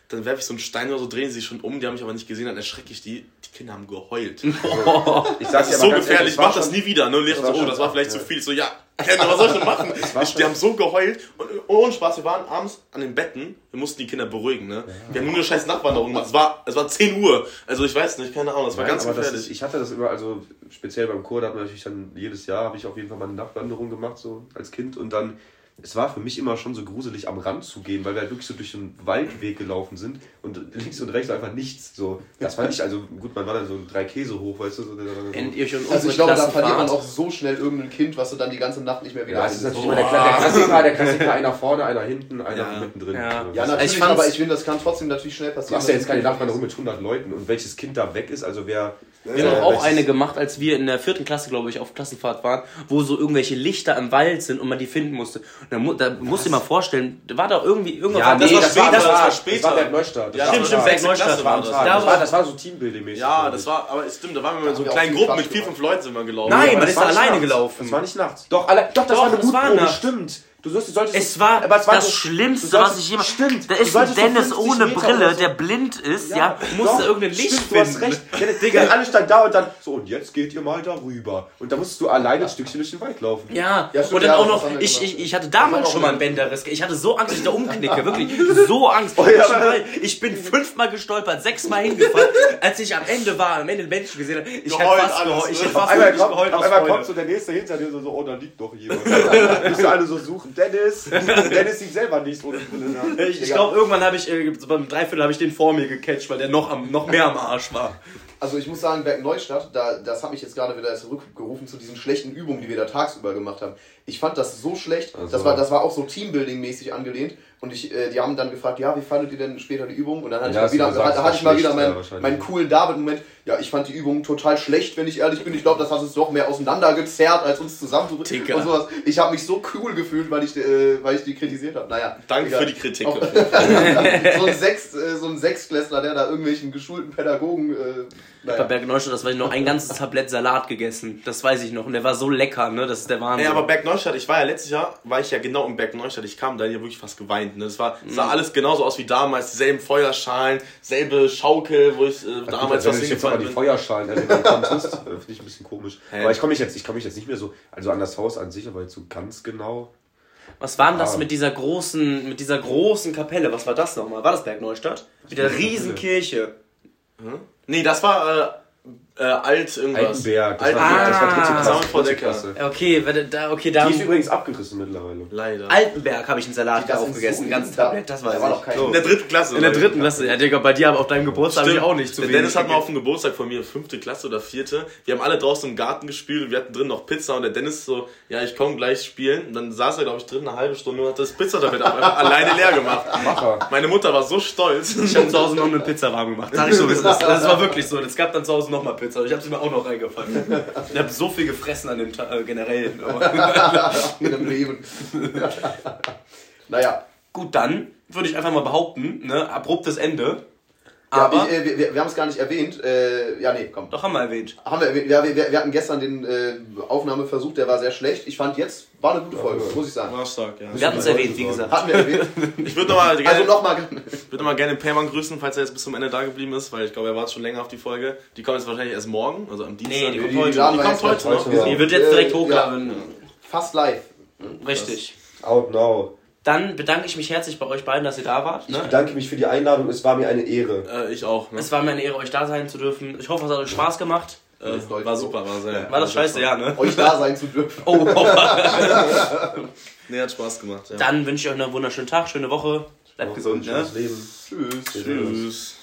S4: dann werfe ich so einen Stein oder so, drehen sie sich schon um, die haben mich aber nicht gesehen, dann erschrecke ich die. Die Kinder haben geheult.
S1: Ich
S4: Das
S1: sag's dir
S4: ist
S1: aber
S4: so
S1: ganz
S4: gefährlich,
S1: ehrlich,
S4: ich mach das nie wieder. Ne? Und Lehrer so, oh, das war vielleicht
S1: ja.
S4: zu viel. Ich so, ja, Kinder, was soll ich denn machen? Ich, die haben so geheult und ohne Spaß, wir waren abends an den Betten, wir mussten die Kinder beruhigen, ne? Wir haben nur eine scheiß Nachtwanderung gemacht. Es war, es war 10 Uhr. Also ich weiß nicht, keine Ahnung, das war
S1: Nein,
S4: ganz gefährlich.
S1: ist, ich hatte das immer, also speziell beim Chor, da hat man natürlich dann jedes Jahr, habe ich auf jeden Fall mal eine Nachtwanderung gemacht, so als Kind. Und dann, es war für mich immer schon so gruselig, am Rand zu gehen, weil wir halt wirklich so durch so einen Waldweg gelaufen sind und links und rechts einfach nichts. So, das fand ich, also gut, man war dann so drei Käse hoch, weißt du. So, so,
S2: Also ich glaube, da verliert man auch so schnell irgendein Kind, was du dann die ganze Nacht nicht mehr wieder
S1: ja, das ist natürlich immer der, Kla- der Klassiker, der Klassiker, einer vorne, einer hinten, einer
S4: Ja.
S1: mittendrin.
S3: Ja.
S1: So.
S2: Ja,
S1: Das-
S2: natürlich,
S3: Ich
S2: aber ich finde, das kann trotzdem natürlich schnell
S1: Du
S2: passieren.
S1: hast ja jetzt keine Nachtwanderung mit 100 Leuten und welches Kind da weg ist, also wer...
S3: Wir haben doch auch eine gemacht, als wir in der vierten Klasse, glaube ich, auf Klassenfahrt waren, wo so irgendwelche Lichter im Wald sind und man die finden musste. Da, mu da musst du dir mal vorstellen, da war da irgendwie irgendwas.
S1: Ja,
S4: das
S1: nee,
S4: war
S1: das, war,
S4: später,
S1: das,
S4: das war
S1: war
S4: später.
S1: Das war Berg Neustadt. Das
S4: Ja,
S3: stimmt, stimmt,
S1: Tag.
S3: Neustadt
S1: Das war
S3: das.
S1: Das war, das war so Teambuilding-mäßig.
S4: Ja, das war, aber stimmt, da waren wir in so kleinen Gruppen mit vier, fünf. Leuten sind wir gelaufen.
S3: Nein, man
S1: das
S3: ist da alleine
S1: nachts.
S3: gelaufen.
S1: Das war nicht nachts. Doch, alle, doch das
S3: Doch,
S1: war eine
S3: das war
S1: Mutprobe,
S3: nachts.
S1: stimmt. Du solltest
S3: Es war
S1: aber es war
S3: das
S1: so-
S3: Schlimmste,
S1: solltest-
S3: was ich jemals.
S1: Stimmt.
S3: Da ist ein Dennis
S1: 50
S3: ohne
S1: Meter
S3: Brille,
S1: so.
S3: der blind ist, ja,
S1: doch,
S3: musste irgendein Licht
S1: stimmt,
S3: finden.
S1: Du hast recht. Ja, Digga, alle standen da und dann so, und jetzt geht ihr mal darüber. Und da musstest du alleine ein Stückchen durch den Wald laufen.
S3: Ja,
S2: Ja, stimmt,
S3: und dann
S2: ja,
S3: auch
S2: das
S3: noch, ich, ich, ich hatte
S2: Das
S3: damals schon mal einen. Bänderriss. Ich hatte so Angst, dass ich da umknicke, wirklich. So Angst.
S1: Oh ja.
S3: Ich, bin, fünfmal gestolpert, sechsmal hingefallen. Als ich am Ende war, am Ende den Menschen gesehen habe, ich
S4: Geheult
S3: fast geheult. Ich
S4: ne?
S3: hätte
S1: Auf
S3: fast
S1: einmal,
S3: wirklich
S1: kommt,
S3: geheult
S1: auf einmal kommt so der nächste hinter dir so, so oh, da liegt doch jemand. Müssen alle so suchen. Dennis, Dennis sieht selber nichts ohne Brille.
S3: Ich, ich glaube, irgendwann habe ich, äh, so beim Dreiviertel habe ich den vor mir gecatcht, weil der noch, am, noch mehr am Arsch war.
S2: Also ich muss sagen, Berg Neustadt, da, das hat mich jetzt gerade wieder zurückgerufen zu diesen schlechten Übungen, die wir da tagsüber gemacht haben. Ich fand das so schlecht.
S1: Also-
S2: das, war, das war auch so Teambuilding-mäßig angelehnt. Und ich, äh, die haben dann gefragt, ja, wie fandet ihr denn später die Übung? Und dann hatte
S1: Ja,
S2: ich mal wieder,
S1: gesagt,
S2: hatte ich mal wieder meinen, meinen coolen David-Moment. Ja, ich fand die Übung total schlecht, wenn ich ehrlich bin. Ich glaube, das hat uns doch mehr auseinandergezerrt, als uns zusammenzubringen.
S3: Digga.
S2: Und sowas. Ich habe mich so cool gefühlt, weil ich, äh, weil ich die kritisiert habe. Naja.
S4: Danke
S2: egal.
S4: für die Kritik.
S2: Auch- so ein Sechs, äh, so ein Sechsklässler, der da irgendwelchen geschulten Pädagogen. Äh,
S3: Bei
S2: naja.
S3: Berg Neustadt, das war ich noch ein ganzes Tablett Salat gegessen. Das weiß ich noch. Und der war so lecker, ne? Das ist der Wahnsinn.
S4: Ja, aber Berg Neustadt, ich war ja letztes Jahr, war ich ja genau im Berg Neustadt. Ich kam da ja wirklich fast geweint. Ne? Das war,
S1: Mhm.
S4: sah alles genauso aus wie damals. Dieselben Feuerschalen, selbe Schaukel, wo ich äh, damals
S1: wenn
S4: was
S1: du dich jetzt aber die. Feuerschalen konntest, äh, finde ich ein bisschen komisch.
S4: Hä?
S1: Aber ich komme mich, jetzt- ich komm mich jetzt nicht mehr so, also an das Haus an sich, aber jetzt so ganz genau.
S3: Was war denn das
S1: Ah.
S3: mit dieser großen, mit dieser großen Kapelle? Was war das nochmal? War das Berg Neustadt? Mit der riesen Kirche.
S4: Nee, das war äh, äh, alt irgendwas.
S1: Altenberg, das
S4: Alt
S1: war,
S3: Ah,
S1: das war dritte
S4: das
S1: Klasse.
S4: war
S1: dritte
S4: Decker.
S3: Okay, wenn- da, okay, da.
S1: Die ist übrigens abgerissen mittlerweile.
S4: Leider.
S3: Altenberg habe ich einen Salat
S2: Das
S3: auch
S2: sind
S3: gegessen,
S2: so
S3: ganz
S2: hinter-
S3: Tablett, das
S2: Da
S3: weiß
S2: war
S3: ich.
S2: doch kein.
S4: In der dritten Klasse.
S3: In der dritten Klasse. Ja, Digga, bei dir aber auf deinem Geburtstag habe ich
S4: Stimmt.
S3: auch nicht zu
S4: Der
S3: wenig.
S4: Dennis hat mal auf dem Geburtstag von mir, fünfte Klasse oder vierte. Wir haben alle draußen im Garten gespielt und wir hatten drin noch Pizza und der Dennis so, ja, ich komme gleich spielen. Und dann saß er, glaube ich, drin eine halbe Stunde und hat das Pizzatablet auf einmal alleine leer gemacht.
S1: Macher.
S4: Meine Mutter war so stolz.
S3: Ich habe zu Hause noch eine Pizza warm gemacht. Sag ich so, wie es ist. Das war wirklich so. Es gab dann zu Hause noch mal Pizza. Ich habe sie mir auch noch reingefangen. Ich habe so viel gefressen an dem Tag, äh, generell. Aber
S2: in dem Leben. naja.
S3: Gut, dann würde ich einfach mal behaupten, ne, abruptes Ende.
S2: Ja,
S3: Aber,
S2: ich, äh, wir, wir, wir haben es gar nicht erwähnt. Äh, ja, nee, komm.
S3: doch haben wir erwähnt.
S2: Haben wir, erwähnt. ja, wir, wir hatten gestern den äh, Aufnahmeversuch, der war sehr schlecht. Ich fand jetzt, war eine gute Folge, muss ich sagen.
S4: War stark, ja.
S3: Wir hatten es erwähnt, wie gesagt.
S2: Hatten wir erwähnt.
S4: Ich würde nochmal gerne,
S2: Also nochmal.
S4: würd noch mal gerne Payman grüßen, falls er jetzt bis zum Ende da geblieben ist, weil ich glaube, er wartet schon länger auf die Folge. Die kommt jetzt wahrscheinlich erst morgen, also am Dienstag.
S3: Nee, die kommt
S2: Die
S3: heute.
S2: laden
S4: Die
S2: wir
S4: kommt
S2: jetzt
S4: heute noch.
S2: Wir
S3: Die wird jetzt direkt
S2: äh,
S3: hochladen.
S2: Ja, fast live.
S3: Richtig.
S1: Out now.
S3: Dann bedanke ich mich herzlich bei euch beiden, dass ihr da wart.
S1: Ich
S3: Ne?
S1: bedanke mich für die Einladung, es war mir eine Ehre.
S4: Äh, ich auch. Ne?
S3: Es war mir eine Ehre, euch da sein zu dürfen. Ich hoffe, es hat euch Spaß gemacht.
S4: Äh, war super, war sehr.
S3: War das scheiße, ja, ne?
S2: Euch da sein zu dürfen.
S3: Oh, oh.
S4: Nee, hat Spaß gemacht, ja.
S3: Dann wünsche ich euch einen wunderschönen Tag, schöne Woche. Bleibt gesund, ne?
S1: Leben.
S2: Tschüss.
S4: Tschüss.